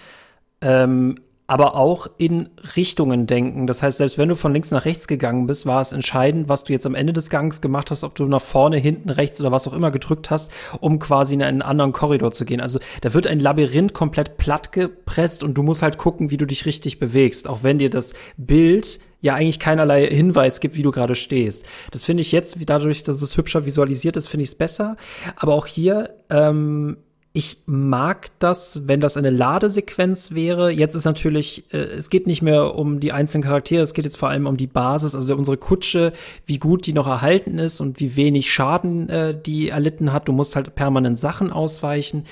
ähm, aber auch in Richtungen denken. Das heißt, selbst wenn du von links nach rechts gegangen bist, war es entscheidend, was du jetzt am Ende des Gangs gemacht hast, ob du nach vorne, hinten, rechts oder was auch immer gedrückt hast, um quasi in einen anderen Korridor zu gehen. Also da wird ein Labyrinth komplett platt gepresst und du musst halt gucken, wie du dich richtig bewegst, auch wenn dir das Bild ja eigentlich keinerlei Hinweis gibt, wie du gerade stehst. Das finde ich jetzt, dadurch, dass es hübscher visualisiert ist, finde ich es besser. Aber auch hier ähm, ich mag das, wenn das eine Ladesequenz wäre. Jetzt ist natürlich, äh, es geht nicht mehr um die einzelnen Charaktere, es geht jetzt vor allem um die Basis, also unsere Kutsche, wie gut die noch erhalten ist und wie wenig Schaden äh, die erlitten hat. Du musst halt permanent Sachen ausweichen.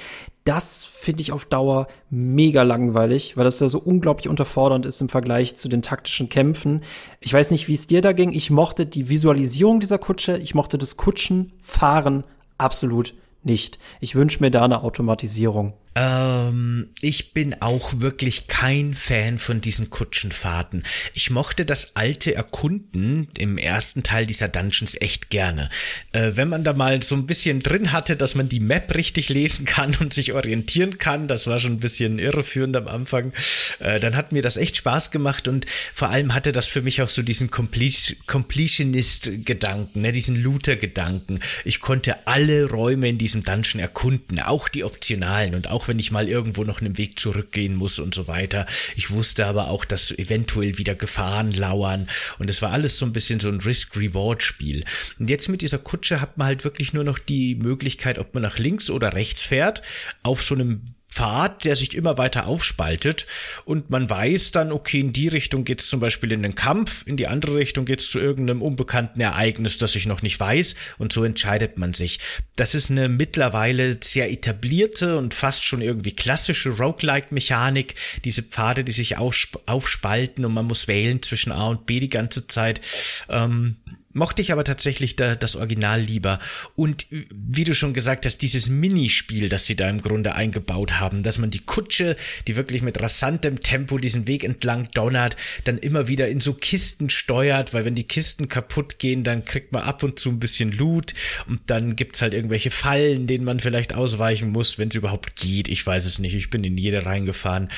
Das finde ich auf Dauer mega langweilig, weil das ja so unglaublich unterfordernd ist im Vergleich zu den taktischen Kämpfen. Ich weiß nicht, wie es dir da ging. Ich mochte die Visualisierung dieser Kutsche, ich mochte das Kutschenfahren absolut nicht. Ich wünsche mir da eine Automatisierung. Ähm, ich bin auch wirklich kein Fan von diesen Kutschenfahrten. Ich mochte das alte Erkunden im ersten Teil dieser Dungeons echt gerne. Äh, wenn man da mal so ein bisschen drin hatte, dass man die Map richtig lesen kann und sich orientieren kann, das war schon ein bisschen irreführend am Anfang, äh, dann hat mir das echt Spaß gemacht und vor allem hatte das für mich auch so diesen Completionist-Gedanken, ne, diesen Looter-Gedanken. Ich konnte alle Räume in diesem Dungeon erkunden, auch die optionalen und auch wenn ich mal irgendwo noch einen Weg zurückgehen muss und so weiter. Ich wusste aber auch, dass eventuell wieder Gefahren lauern und es war alles so ein bisschen so ein Risk-Reward-Spiel. Und jetzt mit dieser Kutsche hat man halt wirklich nur noch die Möglichkeit, ob man nach links oder rechts fährt, auf so einem Pfad, der sich immer weiter aufspaltet und man weiß dann, okay, in die Richtung geht es zum Beispiel in den Kampf, in die andere Richtung geht es zu irgendeinem unbekannten Ereignis, das ich noch nicht weiß und so entscheidet man sich. Das ist eine mittlerweile sehr etablierte und fast schon irgendwie klassische Roguelike-Mechanik, diese Pfade, die sich aufspalten und man muss wählen zwischen A und B die ganze Zeit. Ähm, mochte ich aber tatsächlich da, das Original lieber. Und wie du schon gesagt hast, dieses Minispiel, das sie da im Grunde eingebaut haben, dass man die Kutsche, die wirklich mit rasantem Tempo diesen Weg entlang donnert, dann immer wieder in so Kisten steuert, weil wenn die Kisten kaputt gehen, dann kriegt man ab und zu ein bisschen Loot und dann gibt's halt irgendwelche Fallen, denen man vielleicht ausweichen muss, wenn es überhaupt geht. Ich weiß es nicht. Ich bin in jede reingefahren.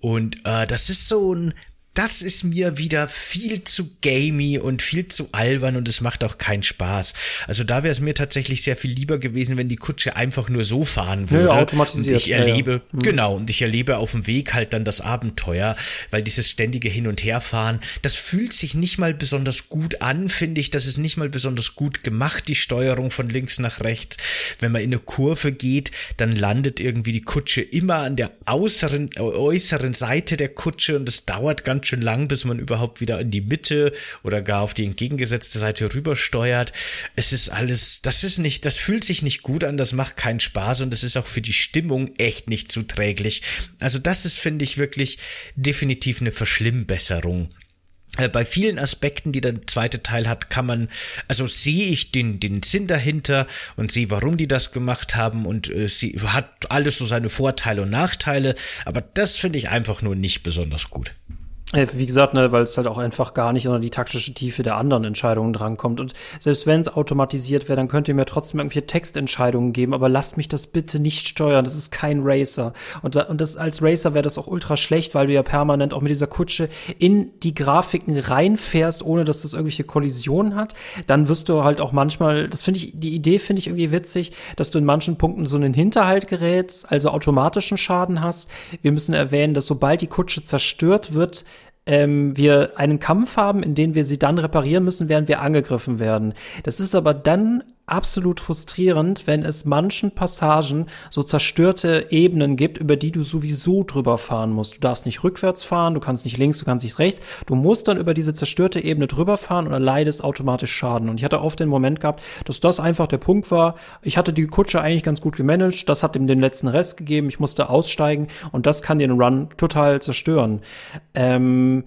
Und äh, das ist so ein das ist mir wieder viel zu gamey und viel zu albern und es macht auch keinen Spaß. Also da wäre es mir tatsächlich sehr viel lieber gewesen, wenn die Kutsche einfach nur so fahren würde. Ja, automatisiert. Und ich erlebe, ja, ja. Mhm. genau, und ich erlebe auf dem Weg halt dann das Abenteuer, weil dieses ständige Hin- und Herfahren, das fühlt sich nicht mal besonders gut an, finde ich. Das ist nicht mal besonders gut gemacht, die Steuerung von links nach rechts. Wenn man in eine Kurve geht, dann landet irgendwie die Kutsche immer an der äußeren, äußeren Seite der Kutsche und es dauert ganz ganz schön lang, bis man überhaupt wieder in die Mitte oder gar auf die entgegengesetzte Seite rübersteuert. Es ist alles, das ist nicht, das fühlt sich nicht gut an, das macht keinen Spaß und es ist auch für die Stimmung echt nicht zuträglich. Also das ist, finde ich, wirklich definitiv eine Verschlimmbesserung äh, bei vielen Aspekten, die der zweite Teil hat, kann man, also sehe ich den, den Sinn dahinter und sehe, warum die das gemacht haben und äh, sie hat alles so seine Vorteile und Nachteile, aber das finde ich einfach nur nicht besonders gut. Wie gesagt, ne, weil es halt auch einfach gar nicht unter die taktische Tiefe der anderen Entscheidungen drankommt. Und selbst wenn es automatisiert wäre, dann könnt ihr mir trotzdem irgendwelche Textentscheidungen geben, aber lasst mich das bitte nicht steuern. Das ist kein Racer. Und, und das, als Racer wäre das auch ultra schlecht, weil du ja permanent auch mit dieser Kutsche in die Grafiken reinfährst, ohne dass das irgendwelche Kollisionen hat. Dann wirst du halt auch manchmal, das finde ich, die Idee finde ich irgendwie witzig, dass du in manchen Punkten so einen Hinterhalt gerätst, also automatischen Schaden hast. Wir müssen erwähnen, dass sobald die Kutsche zerstört wird, ähm, wir einen Kampf haben, in dem wir sie dann reparieren müssen, während wir angegriffen werden. Das ist aber dann absolut frustrierend, wenn es manchen Passagen so zerstörte Ebenen gibt, über die du sowieso drüber fahren musst. Du darfst nicht rückwärts fahren, du kannst nicht links, du kannst nicht rechts. Du musst dann über diese zerstörte Ebene drüber fahren und erleidest automatisch Schaden. Und ich hatte oft den Moment gehabt, dass das einfach der Punkt war. Ich hatte die Kutsche eigentlich ganz gut gemanagt, das hat ihm den letzten Rest gegeben, ich musste aussteigen und das kann den Run total zerstören. Ähm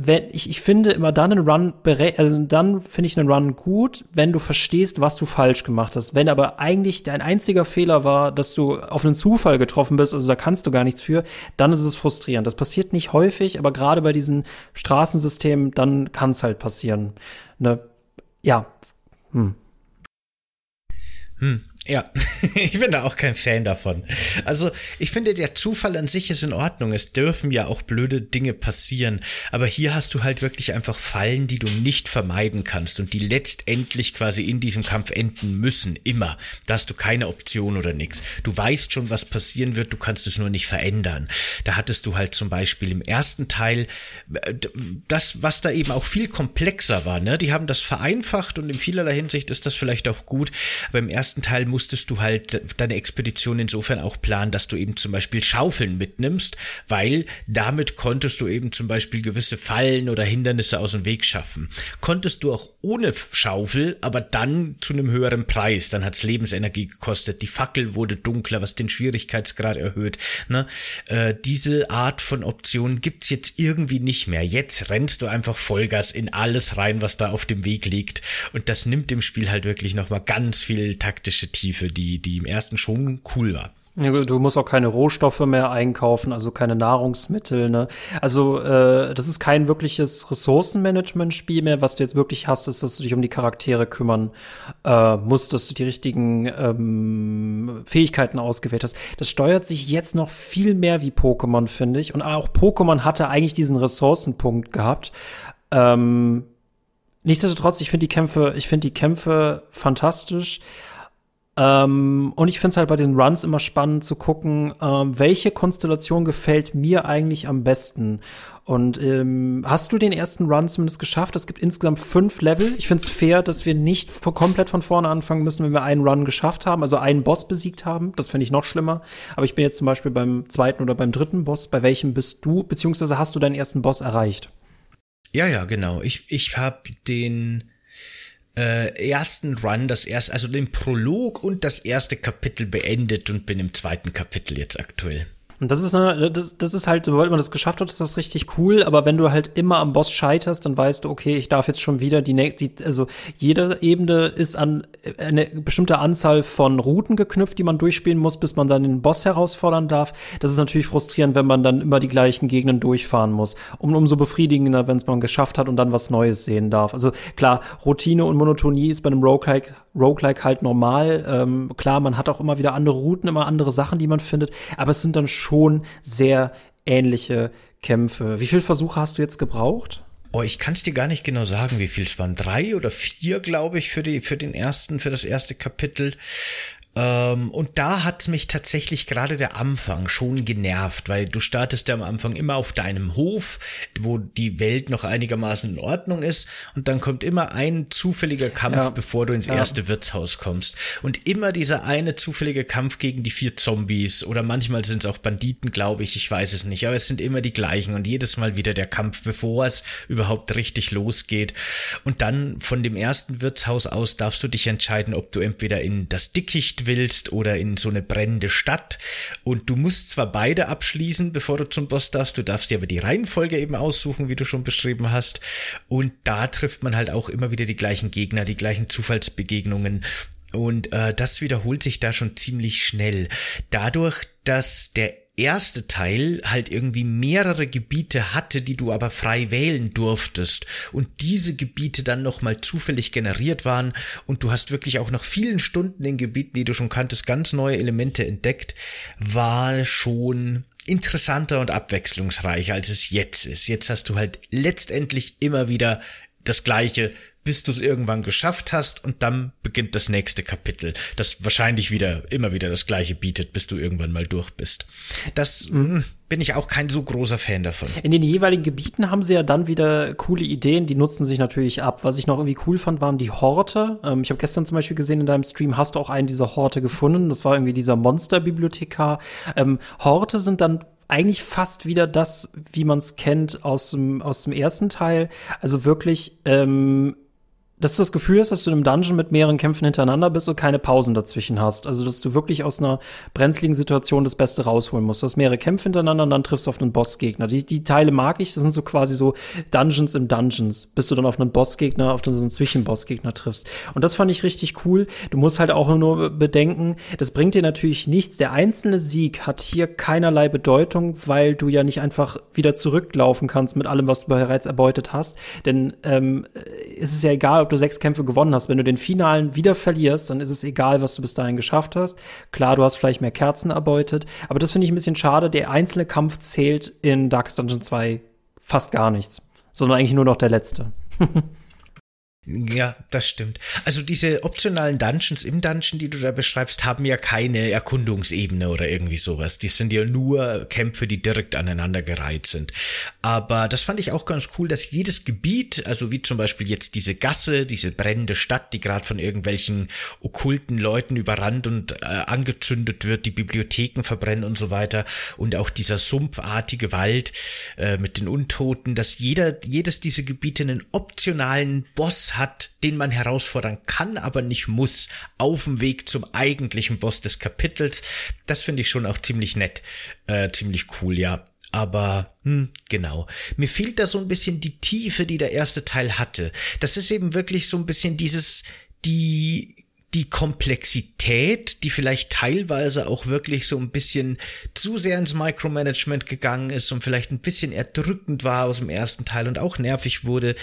wenn ich, ich finde immer dann einen Run, also dann finde ich einen Run gut, wenn du verstehst, was du falsch gemacht hast. Wenn aber eigentlich dein einziger Fehler war, dass du auf einen Zufall getroffen bist, also da kannst du gar nichts für, dann ist es frustrierend. Das passiert nicht häufig, aber gerade bei diesen Straßensystemen, dann kann es halt passieren. Ne? Ja. Hm. Hm, ja, <laughs> ich bin da auch kein Fan davon. Also, ich finde, der Zufall an sich ist in Ordnung. Es dürfen ja auch blöde Dinge passieren. Aber hier hast du halt wirklich einfach Fallen, die du nicht vermeiden kannst und die letztendlich quasi in diesem Kampf enden müssen. Immer. Da hast du keine Option oder nix. Du weißt schon, was passieren wird, du kannst es nur nicht verändern. Da hattest du halt zum Beispiel im ersten Teil äh, das, was da eben auch viel komplexer war, ne? Die haben das vereinfacht und in vielerlei Hinsicht ist das vielleicht auch gut. Aber im ersten Teil musstest du halt deine Expedition insofern auch planen, dass du eben zum Beispiel Schaufeln mitnimmst, weil damit konntest du eben zum Beispiel gewisse Fallen oder Hindernisse aus dem Weg schaffen. Konntest du auch ohne Schaufel, aber dann zu einem höheren Preis. Dann hat's Lebensenergie gekostet. Die Fackel wurde dunkler, was den Schwierigkeitsgrad erhöht. Ne? Äh, diese Art von Optionen gibt's jetzt irgendwie nicht mehr. Jetzt rennst du einfach Vollgas in alles rein, was da auf dem Weg liegt. Und das nimmt dem Spiel halt wirklich nochmal ganz viel Takt taktische Tiefe, die, die im ersten schon cool war. Du musst auch keine Rohstoffe mehr einkaufen, also keine Nahrungsmittel. Ne? Also äh, das ist kein wirkliches Ressourcenmanagement-Spiel mehr. Was du jetzt wirklich hast, ist, dass du dich um die Charaktere kümmern äh, musst, dass du die richtigen ähm, Fähigkeiten ausgewählt hast. Das steuert sich jetzt noch viel mehr wie Pokémon, finde ich. Und auch Pokémon hatte eigentlich diesen Ressourcenpunkt gehabt. Ähm, nichtsdestotrotz, ich finde die Kämpfe, ich finde die Kämpfe fantastisch. Ähm, und ich finde es halt bei diesen Runs immer spannend zu gucken, ähm, welche Konstellation gefällt mir eigentlich am besten. Und ähm, hast du den ersten Run zumindest geschafft? Es gibt insgesamt fünf Level. Ich finde es fair, dass wir nicht komplett von vorne anfangen müssen, wenn wir einen Run geschafft haben, also einen Boss besiegt haben. Das finde ich noch schlimmer. Aber ich bin jetzt zum Beispiel beim zweiten oder beim dritten Boss. Bei welchem bist du, beziehungsweise hast du deinen ersten Boss erreicht? Ja, ja, genau. Ich, ich habe den äh, ersten Run, das erste, also den Prolog und das erste Kapitel beendet und bin im zweiten Kapitel jetzt aktuell. Und das ist, das, das ist halt, sobald man das geschafft hat, ist das richtig cool. Aber wenn du halt immer am Boss scheiterst, dann weißt du, okay, ich darf jetzt schon wieder die, die also jede Ebene ist an eine bestimmte Anzahl von Routen geknüpft, die man durchspielen muss, bis man dann den Boss herausfordern darf. Das ist natürlich frustrierend, wenn man dann immer die gleichen Gegenden durchfahren muss. Um, umso befriedigender, wenn es man geschafft hat und dann was Neues sehen darf. Also klar, Routine und Monotonie ist bei einem Roguelike, Roguelike halt normal. Ähm, klar, man hat auch immer wieder andere Routen, immer andere Sachen, die man findet. Aber es sind dann schon sehr ähnliche Kämpfe. Wie viele Versuche hast du jetzt gebraucht? Oh, ich kann es dir gar nicht genau sagen, wie viel es waren. Drei oder vier, glaube ich, für die, für den ersten, für das erste Kapitel. Ähm, und da hat mich tatsächlich gerade der Anfang schon genervt, weil du startest ja am Anfang immer auf deinem Hof, wo die Welt noch einigermaßen in Ordnung ist und dann kommt immer ein zufälliger Kampf, ja. bevor du ins ja. erste Wirtshaus kommst. Und immer dieser eine zufällige Kampf gegen die vier Zombies oder manchmal sind es auch Banditen, glaube ich, ich weiß es nicht, aber es sind immer die gleichen und jedes Mal wieder der Kampf, bevor es überhaupt richtig losgeht. Und dann von dem ersten Wirtshaus aus darfst du dich entscheiden, ob du entweder in das Dickicht willst oder in so eine brennende Stadt. Und du musst zwar beide abschließen, bevor du zum Boss darfst, du darfst dir aber die Reihenfolge eben aussuchen, wie du schon beschrieben hast. Und da trifft man halt auch immer wieder die gleichen Gegner, die gleichen Zufallsbegegnungen. Und äh, das wiederholt sich da schon ziemlich schnell. Dadurch, dass der erste Teil halt irgendwie mehrere Gebiete hatte, die du aber frei wählen durftest und diese Gebiete dann nochmal zufällig generiert waren und du hast wirklich auch nach vielen Stunden in Gebieten, die du schon kanntest, ganz neue Elemente entdeckt, war schon interessanter und abwechslungsreicher, als es jetzt ist. Jetzt hast du halt letztendlich immer wieder das gleiche bis du es irgendwann geschafft hast und dann beginnt das nächste Kapitel, das wahrscheinlich wieder immer wieder das gleiche bietet, bis du irgendwann mal durch bist. Das mh, hm, bin ich auch kein so großer Fan davon. In den jeweiligen Gebieten haben sie ja dann wieder coole Ideen, die nutzen sich natürlich ab. Was ich noch irgendwie cool fand, waren die Horte. Ähm, ich habe gestern zum Beispiel gesehen in deinem Stream, hast du auch einen dieser Horte gefunden. Das war irgendwie dieser Monsterbibliothekar. Ähm, Horte sind dann eigentlich fast wieder das, wie man es kennt aus dem, aus dem ersten Teil. Also wirklich ähm, dass du das Gefühl hast, dass du in einem Dungeon mit mehreren Kämpfen hintereinander bist und keine Pausen dazwischen hast. Also, dass du wirklich aus einer brenzligen Situation das Beste rausholen musst. Du hast mehrere Kämpfe hintereinander und dann triffst du auf einen Bossgegner. Die, die Teile mag ich. Das sind so quasi so Dungeons im Dungeons, bis du dann auf einen Bossgegner, auf so einen Zwischenbossgegner triffst. Und das fand ich richtig cool. Du musst halt auch nur bedenken, das bringt dir natürlich nichts. Der einzelne Sieg hat hier keinerlei Bedeutung, weil du ja nicht einfach wieder zurücklaufen kannst mit allem, was du bereits erbeutet hast. Denn ähm, es ist ja egal, ob du sechs Kämpfe gewonnen hast. Wenn du den finalen wieder verlierst, dann ist es egal, was du bis dahin geschafft hast. Klar, du hast vielleicht mehr Kerzen erbeutet, aber das finde ich ein bisschen schade. Der einzelne Kampf zählt in Darkest Dungeon 2 fast gar nichts, sondern eigentlich nur noch der letzte. <laughs> Ja, das stimmt. Also diese optionalen Dungeons im Dungeon, die du da beschreibst, haben ja keine Erkundungsebene oder irgendwie sowas. Die sind ja nur Kämpfe, die direkt aneinandergereiht sind. Aber das fand ich auch ganz cool, dass jedes Gebiet, also wie zum Beispiel jetzt diese Gasse, diese brennende Stadt, die gerade von irgendwelchen okkulten Leuten überrannt und äh, angezündet wird, die Bibliotheken verbrennen und so weiter und auch dieser sumpfartige Wald äh, mit den Untoten, dass jeder, jedes dieser Gebiete einen optionalen Boss hat, den man herausfordern kann, aber nicht muss, auf dem Weg zum eigentlichen Boss des Kapitels. Das finde ich schon auch ziemlich nett, äh, ziemlich cool, ja. Aber, hm, genau. Mir fehlt da so ein bisschen die Tiefe, die der erste Teil hatte. Das ist eben wirklich so ein bisschen dieses, die die Komplexität, die vielleicht teilweise auch wirklich so ein bisschen zu sehr ins Micromanagement gegangen ist und vielleicht ein bisschen erdrückend war aus dem ersten Teil und auch nervig wurde,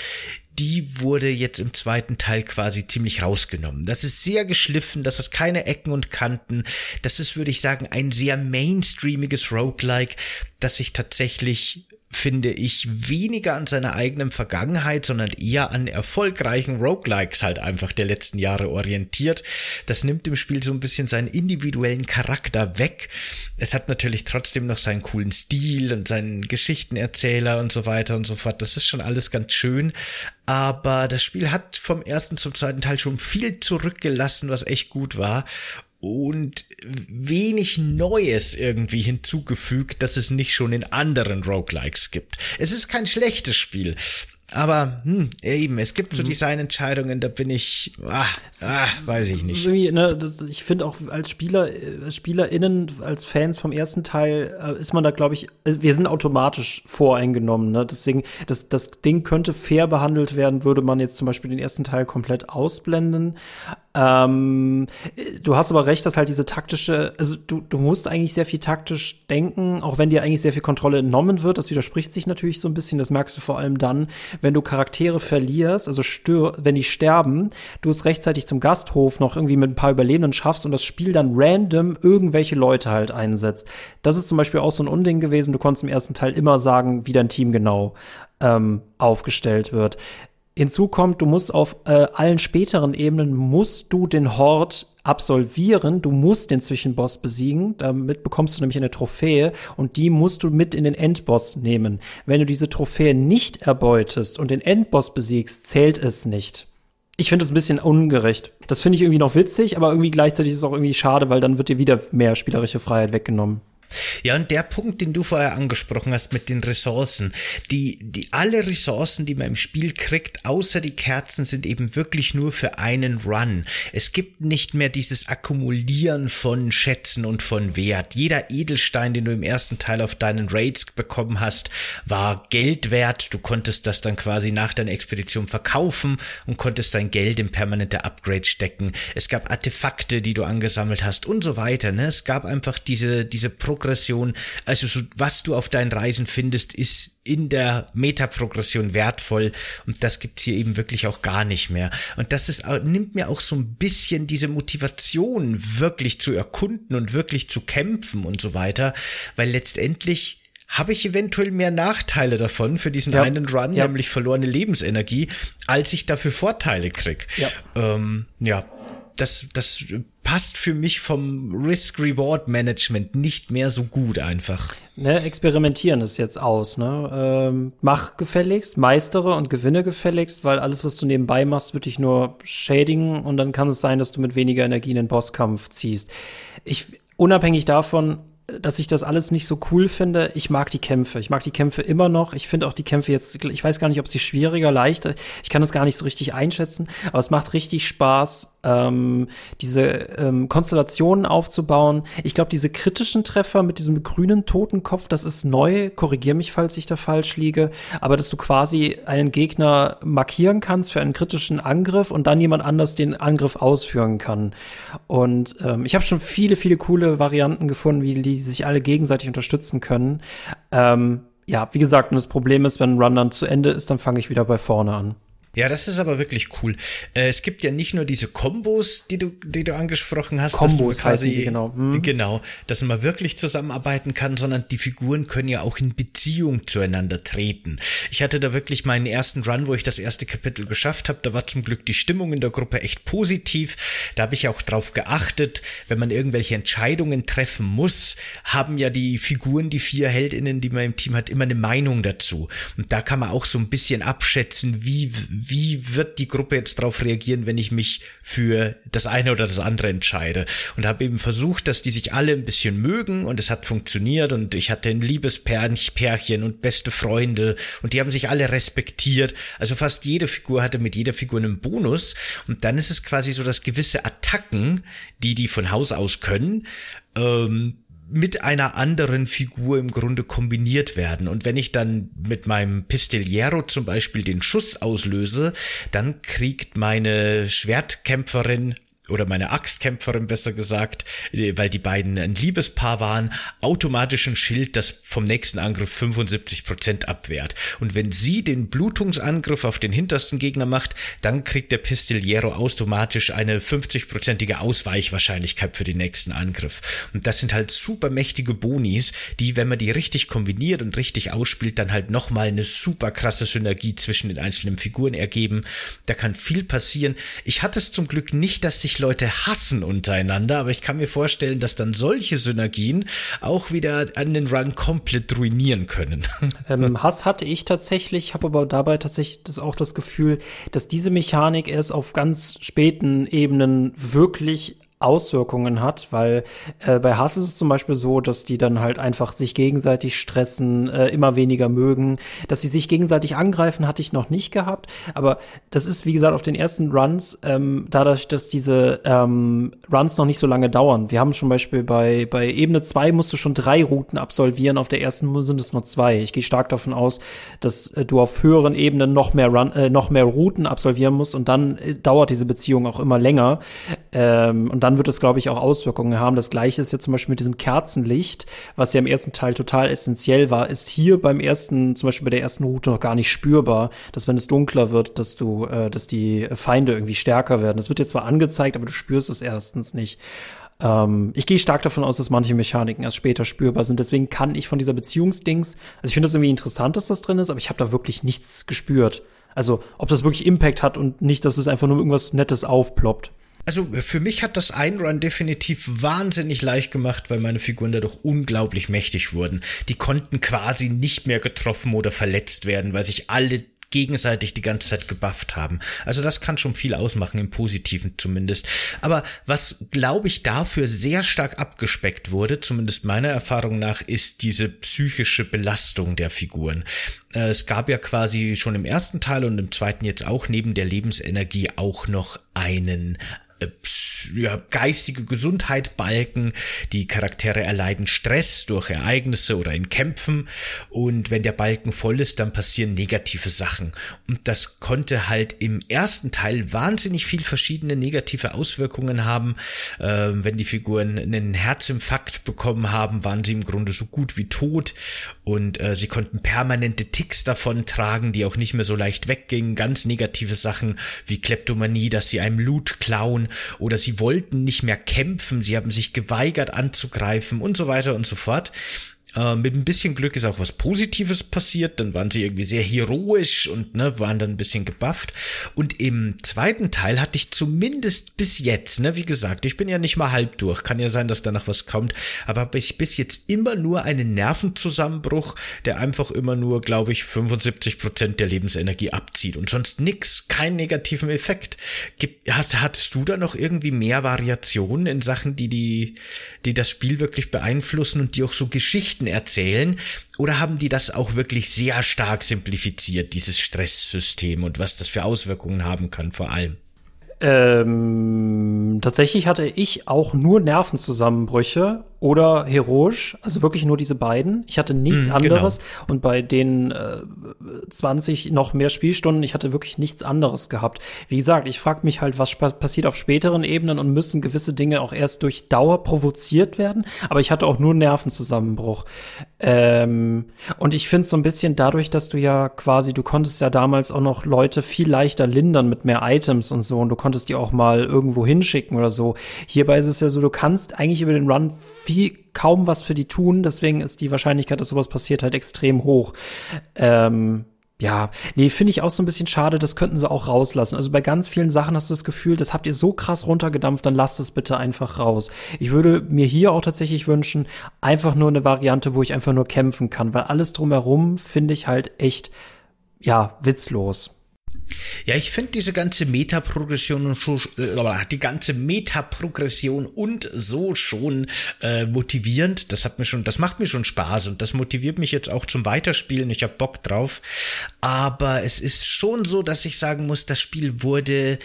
die wurde jetzt im zweiten Teil quasi ziemlich rausgenommen. Das ist sehr geschliffen, das hat keine Ecken und Kanten. Das ist, würde ich sagen, ein sehr mainstreamiges Roguelike, das sich tatsächlich finde ich, weniger an seiner eigenen Vergangenheit, sondern eher an erfolgreichen Roguelikes halt einfach der letzten Jahre orientiert. Das nimmt dem Spiel so ein bisschen seinen individuellen Charakter weg. Es hat natürlich trotzdem noch seinen coolen Stil und seinen Geschichtenerzähler und so weiter und so fort. Das ist schon alles ganz schön. Aber das Spiel hat vom ersten zum zweiten Teil schon viel zurückgelassen, was echt gut war und wenig Neues irgendwie hinzugefügt, das es nicht schon in anderen Roguelikes gibt. Es ist kein schlechtes Spiel, aber hm, eben, es gibt so mhm. Designentscheidungen, da bin ich, ah, ah weiß ich nicht. Ne, das, ich finde auch als Spieler, als äh, SpielerInnen, als Fans vom ersten Teil, äh, ist man da, glaube ich, äh, wir sind automatisch voreingenommen. Ne? Deswegen, das, das Ding könnte fair behandelt werden, würde man jetzt zum Beispiel den ersten Teil komplett ausblenden. Ähm, du hast aber recht, dass halt diese taktische, also du, du musst eigentlich sehr viel taktisch denken, auch wenn dir eigentlich sehr viel Kontrolle entnommen wird. Das widerspricht sich natürlich so ein bisschen. Das merkst du vor allem dann, wenn du Charaktere verlierst, also stör, wenn die sterben, du es rechtzeitig zum Gasthof noch irgendwie mit ein paar Überlebenden schaffst und das Spiel dann random irgendwelche Leute halt einsetzt. Das ist zum Beispiel auch so ein Unding gewesen. Du konntest im ersten Teil immer sagen, wie dein Team genau ähm, aufgestellt wird. Hinzu kommt, du musst auf äh, allen späteren Ebenen musst du den Hort absolvieren. Du musst den Zwischenboss besiegen. Damit bekommst du nämlich eine Trophäe und die musst du mit in den Endboss nehmen. Wenn du diese Trophäe nicht erbeutest und den Endboss besiegst, zählt es nicht. Ich finde es ein bisschen ungerecht. Das finde ich irgendwie noch witzig, aber irgendwie gleichzeitig ist es auch irgendwie schade, weil dann wird dir wieder mehr spielerische Freiheit weggenommen. Ja, und der Punkt, den du vorher angesprochen hast mit den Ressourcen, die, die alle Ressourcen, die man im Spiel kriegt, außer die Kerzen, sind eben wirklich nur für einen Run. Es gibt nicht mehr dieses Akkumulieren von Schätzen und von Wert. Jeder Edelstein, den du im ersten Teil auf deinen Raids bekommen hast, war Geld wert. Du konntest das dann quasi nach deiner Expedition verkaufen und konntest dein Geld in permanente Upgrades stecken. Es gab Artefakte, die du angesammelt hast und so weiter. Ne? Es gab einfach diese, diese Pro Progression, also so, was du auf deinen Reisen findest, ist in der Metaprogression wertvoll und das gibt's hier eben wirklich auch gar nicht mehr. Und das ist, nimmt mir auch so ein bisschen diese Motivation, wirklich zu erkunden und wirklich zu kämpfen und so weiter, weil letztendlich habe ich eventuell mehr Nachteile davon für diesen ja. einen Run, ja. nämlich verlorene Lebensenergie, als ich dafür Vorteile krieg. Ja. Ähm, ja das, das passt für mich vom Risk-Reward-Management nicht mehr so gut einfach. Ne, experimentieren ist jetzt aus, ne? Ähm, mach gefälligst, meistere und gewinne gefälligst, weil alles, was du nebenbei machst, wird dich nur schädigen und dann kann es sein, dass du mit weniger Energie in den Bosskampf ziehst. Ich, unabhängig davon, dass ich das alles nicht so cool finde. Ich mag die Kämpfe. Ich mag die Kämpfe immer noch. Ich finde auch die Kämpfe jetzt, ich weiß gar nicht, ob sie schwieriger, leichter. Ich kann das gar nicht so richtig einschätzen. Aber es macht richtig Spaß, ähm, diese ähm, Konstellationen aufzubauen. Ich glaube, diese kritischen Treffer mit diesem grünen Totenkopf, das ist neu. Korrigier mich, falls ich da falsch liege. Aber dass du quasi einen Gegner markieren kannst für einen kritischen Angriff und dann jemand anders den Angriff ausführen kann. Und ähm, ich habe schon viele, viele coole Varianten gefunden, wie die die sich alle gegenseitig unterstützen können. Ähm, ja, wie gesagt, und das Problem ist, wenn ein Run dann zu Ende ist, dann fange ich wieder bei vorne an. Ja, das ist aber wirklich cool. Äh, es gibt ja nicht nur diese Kombos, die du, die du angesprochen hast, Kombos quasi die, genau. Hm. genau, dass man wirklich zusammenarbeiten kann, sondern die Figuren können ja auch in Beziehung zueinander treten. Ich hatte da wirklich meinen ersten Run, wo ich das erste Kapitel geschafft habe. Da war zum Glück die Stimmung in der Gruppe echt positiv. Da habe ich auch drauf geachtet, wenn man irgendwelche Entscheidungen treffen muss, haben ja die Figuren, die vier Heldinnen, die man im Team hat, immer eine Meinung dazu. Und da kann man auch so ein bisschen abschätzen, wie wie wird die Gruppe jetzt darauf reagieren, wenn ich mich für das eine oder das andere entscheide. Und habe eben versucht, dass die sich alle ein bisschen mögen und es hat funktioniert und ich hatte ein Liebespärchen und beste Freunde und die haben sich alle respektiert. Also fast jede Figur hatte mit jeder Figur einen Bonus und dann ist es quasi so, dass gewisse Attacken, die die von Haus aus können, ähm, mit einer anderen Figur im Grunde kombiniert werden. Und wenn ich dann mit meinem Pistoliero zum Beispiel den Schuss auslöse, dann kriegt meine Schwertkämpferin oder meine Axtkämpferin besser gesagt, äh, weil die beiden ein Liebespaar waren, automatisch ein Schild, das vom nächsten Angriff 75% abwehrt. Und wenn sie den Blutungsangriff auf den hintersten Gegner macht, dann kriegt der Pistoliero automatisch eine 50%ige Ausweichwahrscheinlichkeit für den nächsten Angriff. Und das sind halt super mächtige Bonis, die, wenn man die richtig kombiniert und richtig ausspielt, dann halt nochmal eine super krasse Synergie zwischen den einzelnen Figuren ergeben. Da kann viel passieren. Ich hatte es zum Glück nicht, dass sich Leute hassen untereinander, aber ich kann mir vorstellen, dass dann solche Synergien auch wieder einen Run komplett ruinieren können. <laughs> Ähm, Hass hatte ich tatsächlich, habe aber dabei tatsächlich das auch das Gefühl, dass diese Mechanik erst auf ganz späten Ebenen wirklich Auswirkungen hat, weil äh, bei Hass ist es zum Beispiel so, dass die dann halt einfach sich gegenseitig stressen, äh, immer weniger mögen, dass sie sich gegenseitig angreifen, hatte ich noch nicht gehabt, aber das ist wie gesagt auf den ersten Runs ähm, dadurch, dass diese ähm, Runs noch nicht so lange dauern. Wir haben zum Beispiel bei bei Ebene 2 musst du schon drei Routen absolvieren, auf der ersten sind es nur zwei. Ich gehe stark davon aus, dass äh, du auf höheren Ebenen noch mehr Run, äh, noch mehr Routen absolvieren musst und dann äh, dauert diese Beziehung auch immer länger ähm, und dann wird es, glaube ich, auch Auswirkungen haben. Das gleiche ist jetzt zum Beispiel mit diesem Kerzenlicht, was ja im ersten Teil total essentiell war, ist hier beim ersten, zum Beispiel bei der ersten Route noch gar nicht spürbar, dass wenn es dunkler wird, dass du, äh, dass die Feinde irgendwie stärker werden. Das wird jetzt zwar angezeigt, aber du spürst es erstens nicht. Ähm, ich gehe stark davon aus, dass manche Mechaniken erst später spürbar sind. Deswegen kann ich von dieser Beziehungsdings, also ich finde das irgendwie interessant, dass das drin ist, aber ich habe da wirklich nichts gespürt. Also, ob das wirklich Impact hat und nicht, dass es einfach nur irgendwas Nettes aufploppt. Also für mich hat das Einrun definitiv wahnsinnig leicht gemacht, weil meine Figuren dadurch unglaublich mächtig wurden. Die konnten quasi nicht mehr getroffen oder verletzt werden, weil sich alle gegenseitig die ganze Zeit gebufft haben. Also das kann schon viel ausmachen, im Positiven zumindest. Aber was, glaube ich, dafür sehr stark abgespeckt wurde, zumindest meiner Erfahrung nach, ist diese psychische Belastung der Figuren. Äh, es gab ja quasi schon im ersten Teil und im zweiten jetzt auch neben der Lebensenergie auch noch einen ja, geistige Gesundheit balken. Die Charaktere erleiden Stress durch Ereignisse oder in Kämpfen. Und wenn der Balken voll ist, dann passieren negative Sachen. Und das konnte halt im ersten Teil wahnsinnig viel verschiedene negative Auswirkungen haben. Ähm, wenn die Figuren einen Herzinfarkt bekommen haben, waren sie im Grunde so gut wie tot. Und äh, sie konnten permanente Ticks davon tragen, die auch nicht mehr so leicht weggingen. Ganz negative Sachen wie Kleptomanie, dass sie einem Loot klauen oder sie wollten nicht mehr kämpfen, sie haben sich geweigert anzugreifen und so weiter und so fort. Äh, mit ein bisschen Glück ist auch was Positives passiert. Dann waren sie irgendwie sehr heroisch und ne, waren dann ein bisschen gebufft. Und im zweiten Teil hatte ich zumindest bis jetzt, ne, wie gesagt, ich bin ja nicht mal halb durch. Kann ja sein, dass da noch was kommt. Aber habe ich bis jetzt immer nur einen Nervenzusammenbruch, der einfach immer nur, glaube ich, 75 Prozent der Lebensenergie abzieht und sonst nix, keinen negativen Effekt. Hast, hattest du da noch irgendwie mehr Variationen in Sachen, die die, die das Spiel wirklich beeinflussen und die auch so Geschichten erzählen? Oder haben die das auch wirklich sehr stark simplifiziert, dieses Stresssystem und was das für Auswirkungen haben kann vor allem? Ähm, tatsächlich hatte ich auch nur Nervenzusammenbrüche oder heroisch, also wirklich nur diese beiden. Ich hatte nichts mm, anderes genau. und bei den äh, 20 noch mehr Spielstunden, ich hatte wirklich nichts anderes gehabt. Wie gesagt, ich frage mich halt, was passiert auf späteren Ebenen und müssen gewisse Dinge auch erst durch Dauer provoziert werden, aber ich hatte auch nur Nervenzusammenbruch. Ähm, und ich finde so ein bisschen dadurch, dass du ja quasi, du konntest ja damals auch noch Leute viel leichter lindern mit mehr Items und so und du konntest die auch mal irgendwo hinschicken oder so. Hierbei ist es ja so, du kannst eigentlich über den Run viel viel kaum was für die tun, deswegen ist die Wahrscheinlichkeit, dass sowas passiert, halt extrem hoch. Ähm, ja, nee, finde ich auch so ein bisschen schade, das könnten sie auch rauslassen. Also bei ganz vielen Sachen hast du das Gefühl, das habt ihr so krass runtergedampft, dann lasst es bitte einfach raus. Ich würde mir hier auch tatsächlich wünschen, einfach nur eine Variante, wo ich einfach nur kämpfen kann, weil alles drumherum finde ich halt echt, ja, witzlos. Ja, ich finde diese ganze Metaprogression und schon, äh, die ganze Metaprogression und so schon äh, motivierend. Das hat mir schon, das macht mir schon Spaß und das motiviert mich jetzt auch zum Weiterspielen. Ich habe Bock drauf. Aber es ist schon so, dass ich sagen muss, das Spiel wurde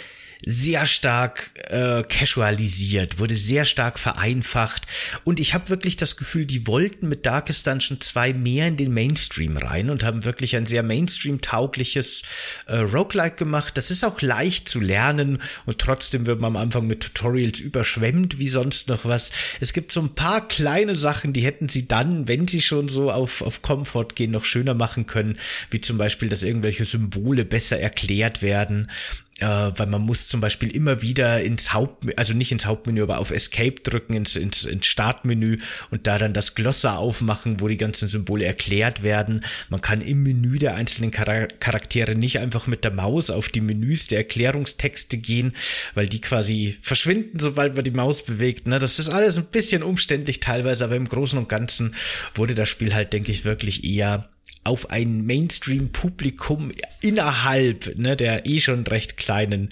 sehr stark äh, casualisiert, wurde sehr stark vereinfacht und ich habe wirklich das Gefühl, die wollten mit Darkest Dungeon 2 mehr in den Mainstream rein und haben wirklich ein sehr Mainstream-taugliches äh, Roguelike gemacht. Das ist auch leicht zu lernen und trotzdem wird man am Anfang mit Tutorials überschwemmt wie sonst noch was. Es gibt so ein paar kleine Sachen, die hätten sie dann, wenn sie schon so auf, auf Comfort gehen, noch schöner machen können, wie zum Beispiel, dass irgendwelche Symbole besser erklärt werden äh, weil man muss zum Beispiel immer wieder ins Haupt, also nicht ins Hauptmenü, aber auf Escape drücken, ins, ins, ins Startmenü und da dann das Glossar aufmachen, wo die ganzen Symbole erklärt werden. Man kann im Menü der einzelnen Charaktere nicht einfach mit der Maus auf die Menüs der Erklärungstexte gehen, weil die quasi verschwinden, sobald man die Maus bewegt. Ne? Das ist alles ein bisschen umständlich teilweise, aber im Großen und Ganzen wurde das Spiel halt, denke ich, wirklich eher auf ein Mainstream-Publikum innerhalb ne, der eh schon recht kleinen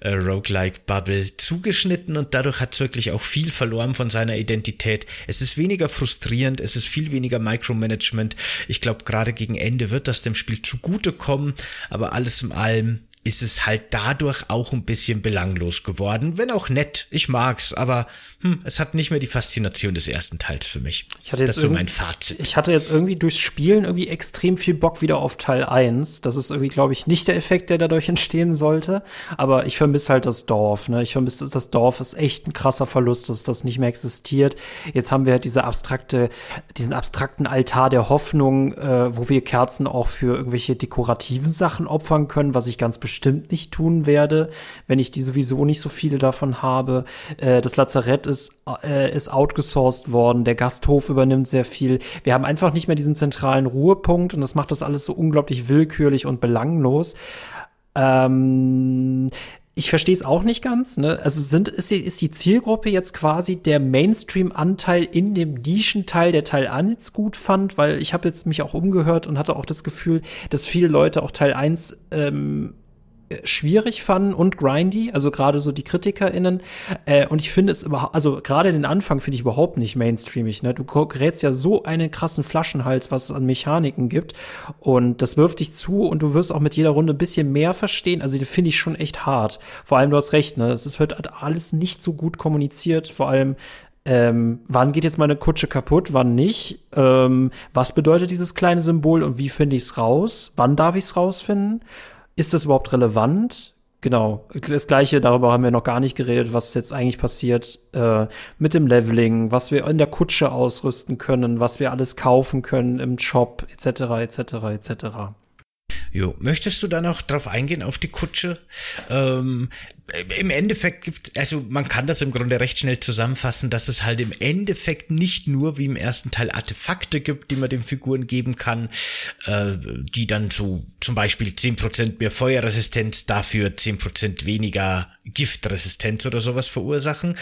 äh, Roguelike-Bubble zugeschnitten und dadurch hat es wirklich auch viel verloren von seiner Identität. Es ist weniger frustrierend, es ist viel weniger Micromanagement. Ich glaube, gerade gegen Ende wird das dem Spiel zugutekommen, aber alles in allem ist es halt dadurch auch ein bisschen belanglos geworden. Wenn auch nett, ich mag's, aber hm, es hat nicht mehr die Faszination des ersten Teils für mich. Ich hatte jetzt das ist so mein Fazit. Ich hatte jetzt irgendwie durchs Spielen irgendwie extrem viel Bock wieder auf Teil 1. Das ist irgendwie, glaube ich, nicht der Effekt, der dadurch entstehen sollte. Aber ich vermisse halt das Dorf. Ne? Ich vermisse das Dorf ist echt ein krasser Verlust, dass das nicht mehr existiert. Jetzt haben wir halt diese abstrakte, diesen abstrakten Altar der Hoffnung, äh, wo wir Kerzen auch für irgendwelche dekorativen Sachen opfern können, was ich ganz bestimmt nicht tun werde, wenn ich die sowieso nicht so viele davon habe. Äh, das Lazarett ist, äh, ist outgesourced worden, der Gasthof übernimmt sehr viel. Wir haben einfach nicht mehr diesen zentralen Ruhepunkt und das macht das alles so unglaublich willkürlich und belanglos. Ähm, ich verstehe es auch nicht ganz. Ne? Also sind, ist, die, ist die Zielgruppe jetzt quasi der Mainstream-Anteil in dem Nischenteil, der Teil 1 gut fand? Weil ich habe jetzt mich auch umgehört und hatte auch das Gefühl, dass viele Leute auch Teil 1 ähm, schwierig fanden und grindy, also gerade so die KritikerInnen. Äh, und ich finde es überhaupt, also gerade den Anfang finde ich überhaupt nicht mainstreamig. Ne? Du gerätst ja so einen krassen Flaschenhals, was es an Mechaniken gibt. Und das wirft dich zu und du wirst auch mit jeder Runde ein bisschen mehr verstehen. Also die finde ich schon echt hart. Vor allem, du hast recht, ne? Es wird halt alles nicht so gut kommuniziert. Vor allem, ähm, wann geht jetzt meine Kutsche kaputt, wann nicht? Ähm, was bedeutet dieses kleine Symbol und wie finde ich es raus? Wann darf ich es rausfinden? Ist das überhaupt relevant? Genau, das gleiche, darüber haben wir noch gar nicht geredet, was jetzt eigentlich passiert äh, mit dem Leveling, was wir in der Kutsche ausrüsten können, was wir alles kaufen können im Shop, etc., etc., etc. Jo, möchtest du da noch drauf eingehen auf die Kutsche? Ähm, im Endeffekt gibt, also man kann das im Grunde recht schnell zusammenfassen, dass es halt im Endeffekt nicht nur wie im ersten Teil Artefakte gibt, die man den Figuren geben kann, äh, die dann so zum Beispiel zehn Prozent mehr Feuerresistenz, dafür zehn Prozent weniger Giftresistenz oder sowas verursachen,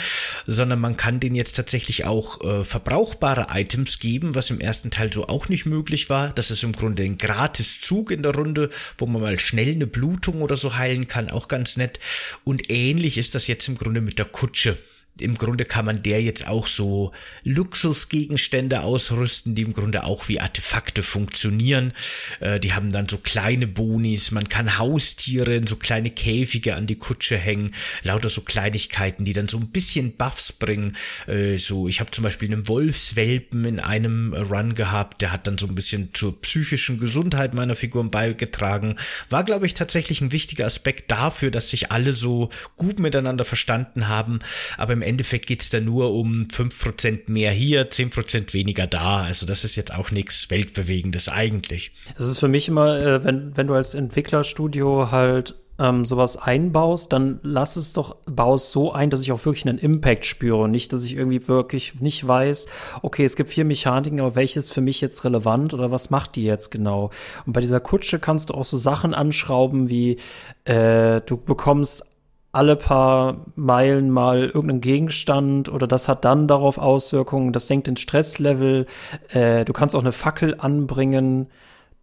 sondern man kann denen jetzt tatsächlich auch äh, verbrauchbare Items geben, was im ersten Teil so auch nicht möglich war. Das ist im Grunde ein gratis Zug in der Runde, wo man mal schnell eine Blutung oder so heilen kann, auch ganz nett. Und ähnlich ist das jetzt im Grunde mit der Kutsche im Grunde kann man der jetzt auch so Luxusgegenstände ausrüsten, die im Grunde auch wie Artefakte funktionieren. Äh, die haben dann so kleine Bonis, man kann Haustiere in so kleine Käfige an die Kutsche hängen, lauter so Kleinigkeiten, die dann so ein bisschen Buffs bringen. Äh, so, ich habe zum Beispiel einen Wolfswelpen in einem Run gehabt, der hat dann so ein bisschen zur psychischen Gesundheit meiner Figuren beigetragen. War, glaube ich, tatsächlich ein wichtiger Aspekt dafür, dass sich alle so gut miteinander verstanden haben. Aber im Endeffekt geht es da nur um fünf Prozent mehr hier, zehn Prozent weniger da. Also das ist jetzt auch nichts Weltbewegendes eigentlich. Es ist für mich immer, äh, wenn, wenn du als Entwicklerstudio halt ähm, sowas einbaust, dann lass es doch, baue es so ein, dass ich auch wirklich einen Impact spüre. Nicht, dass ich irgendwie wirklich nicht weiß, okay, es gibt vier Mechaniken, aber welches für mich jetzt relevant oder was macht die jetzt genau? Und bei dieser Kutsche kannst du auch so Sachen anschrauben wie, äh, du bekommst alle paar Meilen mal irgendeinen Gegenstand oder das hat dann darauf Auswirkungen, das senkt den Stresslevel, äh, du kannst auch eine Fackel anbringen,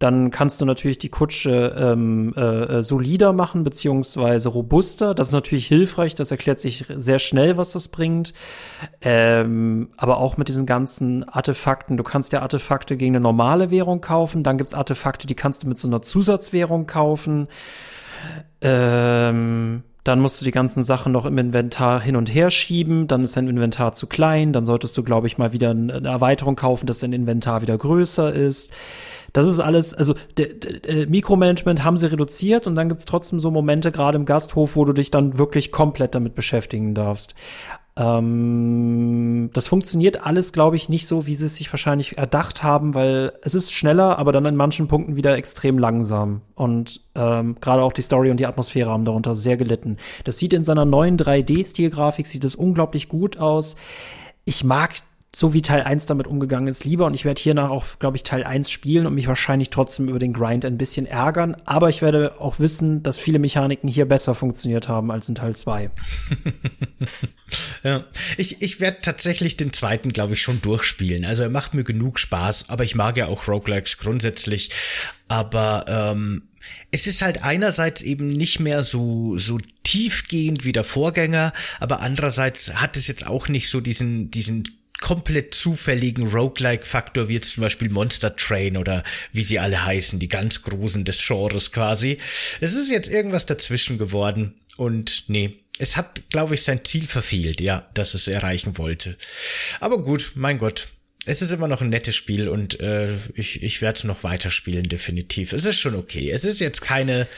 dann kannst du natürlich die Kutsche ähm, äh, äh, solider machen, beziehungsweise robuster. Das ist natürlich hilfreich, das erklärt sich sehr schnell, was das bringt. Ähm, aber auch mit diesen ganzen Artefakten. Du kannst ja Artefakte gegen eine normale Währung kaufen, dann gibt's Artefakte, die kannst du mit so einer Zusatzwährung kaufen. Ähm, dann musst du die ganzen Sachen noch im Inventar hin und her schieben. Dann ist dein Inventar zu klein. Dann solltest du, glaube ich, mal wieder eine Erweiterung kaufen, dass dein Inventar wieder größer ist. Das ist alles, also Mikromanagement haben sie reduziert und dann gibt's trotzdem so Momente, gerade im Gasthof, wo du dich dann wirklich komplett damit beschäftigen darfst. Ähm, das funktioniert alles, glaube ich, nicht so, wie sie es sich wahrscheinlich erdacht haben, weil es ist schneller, aber dann in manchen Punkten wieder extrem langsam. Und ähm, gerade auch die Story und die Atmosphäre haben darunter sehr gelitten. Das sieht in seiner neuen 3D-Stilgrafik, sieht es unglaublich gut aus. Ich mag so wie Teil 1 damit umgegangen ist, lieber. Und ich werde hiernach auch, glaube ich, Teil 1 spielen und mich wahrscheinlich trotzdem über den Grind ein bisschen ärgern. Aber ich werde auch wissen, dass viele Mechaniken hier besser funktioniert haben als in Teil 2. <laughs> ja, ich, ich werde tatsächlich den zweiten, glaube ich, schon durchspielen. Also er macht mir genug Spaß, aber ich mag ja auch Roguelikes grundsätzlich. Aber ähm, es ist halt einerseits eben nicht mehr so, so tiefgehend wie der Vorgänger, aber andererseits hat es jetzt auch nicht so diesen, diesen komplett zufälligen Roguelike-Faktor, wie jetzt zum Beispiel Monster Train oder wie sie alle heißen, die ganz großen des Genres quasi. Es ist jetzt irgendwas dazwischen geworden und nee, es hat, glaube ich, sein Ziel verfehlt, ja, dass es erreichen wollte. Aber gut, mein Gott. Es ist immer noch ein nettes Spiel und äh, ich, ich werde es noch weiterspielen, definitiv. Es ist schon okay. Es ist jetzt keine,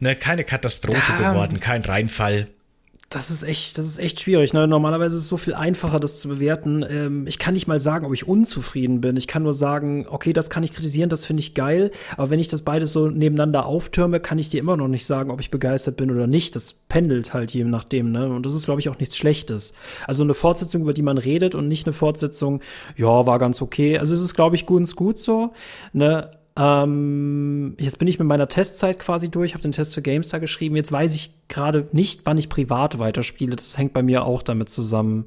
ne, keine Katastrophe ja. geworden, kein Reinfall das ist echt, das ist echt schwierig. Ne? Normalerweise ist es so viel einfacher, das zu bewerten. Ähm, ich kann nicht mal sagen, ob ich unzufrieden bin. Ich kann nur sagen, okay, das kann ich kritisieren, das finde ich geil. Aber wenn ich das beides so nebeneinander auftürme, kann ich dir immer noch nicht sagen, ob ich begeistert bin oder nicht. Das pendelt halt je nachdem. Ne? Und das ist, glaube ich, auch nichts Schlechtes. Also eine Fortsetzung, über die man redet und nicht eine Fortsetzung, ja, war ganz okay. Also es ist, glaube ich, gut, gut so. Ne? Ähm, jetzt bin ich mit meiner Testzeit quasi durch, habe den Test für GameStar geschrieben. Jetzt weiß ich gerade nicht, wann ich privat weiterspiele. Das hängt bei mir auch damit zusammen.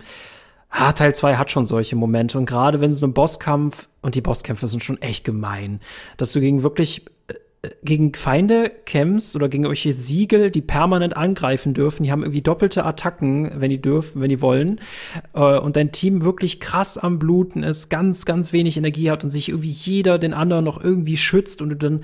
Ah, Teil 2 hat schon solche Momente. Und gerade wenn so ein Bosskampf, und die Bosskämpfe sind schon echt gemein, dass du gegen wirklich gegen Feinde kämpfst oder gegen solche Siegel, die permanent angreifen dürfen, die haben irgendwie doppelte Attacken, wenn die dürfen, wenn die wollen, äh, und dein Team wirklich krass am Bluten ist, ganz, ganz wenig Energie hat und sich irgendwie jeder den anderen noch irgendwie schützt und du dann,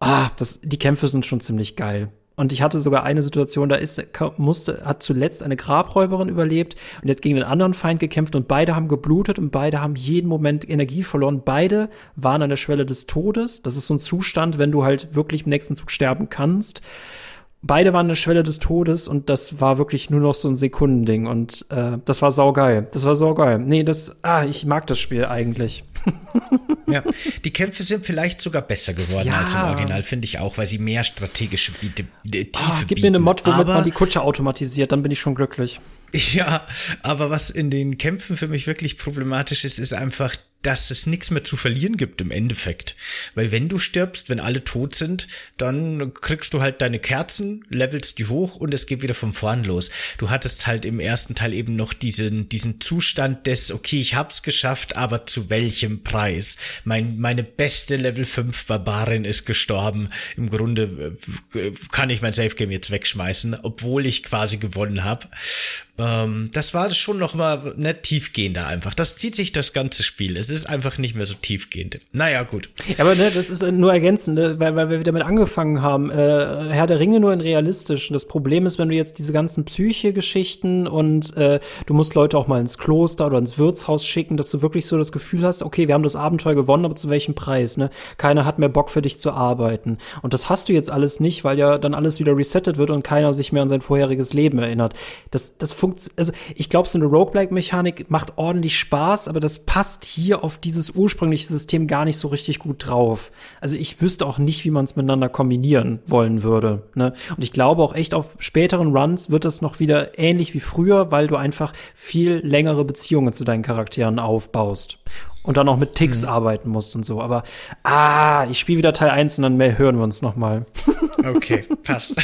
ah, das, die Kämpfe sind schon ziemlich geil. Und ich hatte sogar eine Situation, da ist, musste, hat zuletzt eine Grabräuberin überlebt und hat gegen einen anderen Feind gekämpft und beide haben geblutet und beide haben jeden Moment Energie verloren. Beide waren an der Schwelle des Todes. Das ist so ein Zustand, wenn du halt wirklich im nächsten Zug sterben kannst. Beide waren eine Schwelle des Todes und das war wirklich nur noch so ein Sekundending und äh, das war saugeil. Das war saugeil. Nee, das, ah, ich mag das Spiel eigentlich. <laughs> ja, die Kämpfe sind vielleicht sogar besser geworden ja. als im Original, finde ich auch, weil sie mehr strategische Biete, äh, Tiefe oh, Gib bieten. mir eine Mod, womit aber, man die Kutsche automatisiert, dann bin ich schon glücklich. Ja, aber was in den Kämpfen für mich wirklich problematisch ist, ist einfach dass es nichts mehr zu verlieren gibt im Endeffekt. Weil wenn du stirbst, wenn alle tot sind, dann kriegst du halt deine Kerzen, levelst die hoch und es geht wieder von vorn los. Du hattest halt im ersten Teil eben noch diesen, diesen Zustand des, okay, ich hab's geschafft, aber zu welchem Preis? Mein, meine beste Level 5 Barbarin ist gestorben. Im Grunde äh, kann ich mein Safe Game jetzt wegschmeißen, obwohl ich quasi gewonnen habe. Ähm, das war schon noch mal ne, tiefgehender einfach. Das zieht sich das ganze Spiel. Es ist einfach nicht mehr so tiefgehend. Naja, gut. aber ne, das ist nur ergänzend, ne, weil, weil wir damit angefangen haben. Äh, Herr der Ringe nur in realistisch. Und das Problem ist, wenn du jetzt diese ganzen Psyche-Geschichten und äh, du musst Leute auch mal ins Kloster oder ins Wirtshaus schicken, dass du wirklich so das Gefühl hast, okay, wir haben das Abenteuer gewonnen, aber zu welchem Preis? Ne? Keiner hat mehr Bock für dich zu arbeiten. Und das hast du jetzt alles nicht, weil ja dann alles wieder resettet wird und keiner sich mehr an sein vorheriges Leben erinnert. Das, das funktioniert, also ich glaube, so eine Roguelike-Mechanik macht ordentlich Spaß, aber das passt hier auf dieses ursprüngliche System gar nicht so richtig gut drauf. Also ich wüsste auch nicht, wie man es miteinander kombinieren wollen würde. Ne? Und ich glaube auch echt auf späteren Runs wird das noch wieder ähnlich wie früher, weil du einfach viel längere Beziehungen zu deinen Charakteren aufbaust und dann auch mit Ticks mhm. arbeiten musst und so. Aber ah, ich spiele wieder Teil 1 und dann mehr hören wir uns noch mal. <laughs> okay, passt.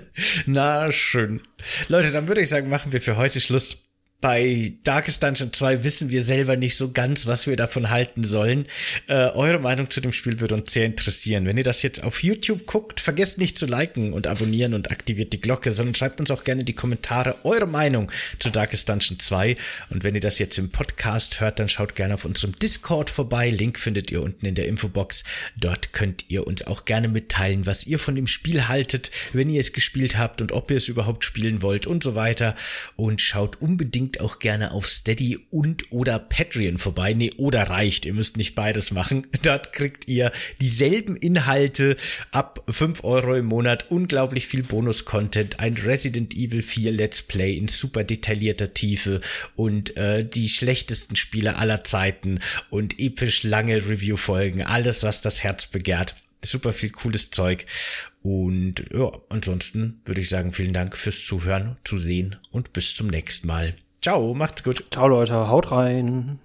<laughs> Na schön. Leute, dann würde ich sagen, machen wir für heute Schluss bei Darkest Dungeon 2 wissen wir selber nicht so ganz, was wir davon halten sollen. Äh, eure Meinung zu dem Spiel würde uns sehr interessieren. Wenn ihr das jetzt auf YouTube guckt, vergesst nicht zu liken und abonnieren und aktiviert die Glocke, sondern schreibt uns auch gerne in die Kommentare eure Meinung zu Darkest Dungeon 2. Und wenn ihr das jetzt im Podcast hört, dann schaut gerne auf unserem Discord vorbei. Link findet ihr unten in der Infobox. Dort könnt ihr uns auch gerne mitteilen, was ihr von dem Spiel haltet, wenn ihr es gespielt habt und ob ihr es überhaupt spielen wollt und so weiter. Und schaut unbedingt unbedingt auch gerne auf Steady und oder Patreon vorbei. Nee, oder reicht. Ihr müsst nicht beides machen. <laughs> Dort kriegt ihr dieselben Inhalte ab 5 Euro im Monat. Unglaublich viel Bonus-Content. Ein Resident Evil 4 Let's Play in super detaillierter Tiefe und äh, die schlechtesten Spiele aller Zeiten und episch lange Review-Folgen. Alles, was das Herz begehrt super viel cooles Zeug. Und ja, ansonsten würde ich sagen, vielen Dank fürs Zuhören, zu sehen und bis zum nächsten Mal. Ciao, macht's gut. Ciao Leute, haut rein.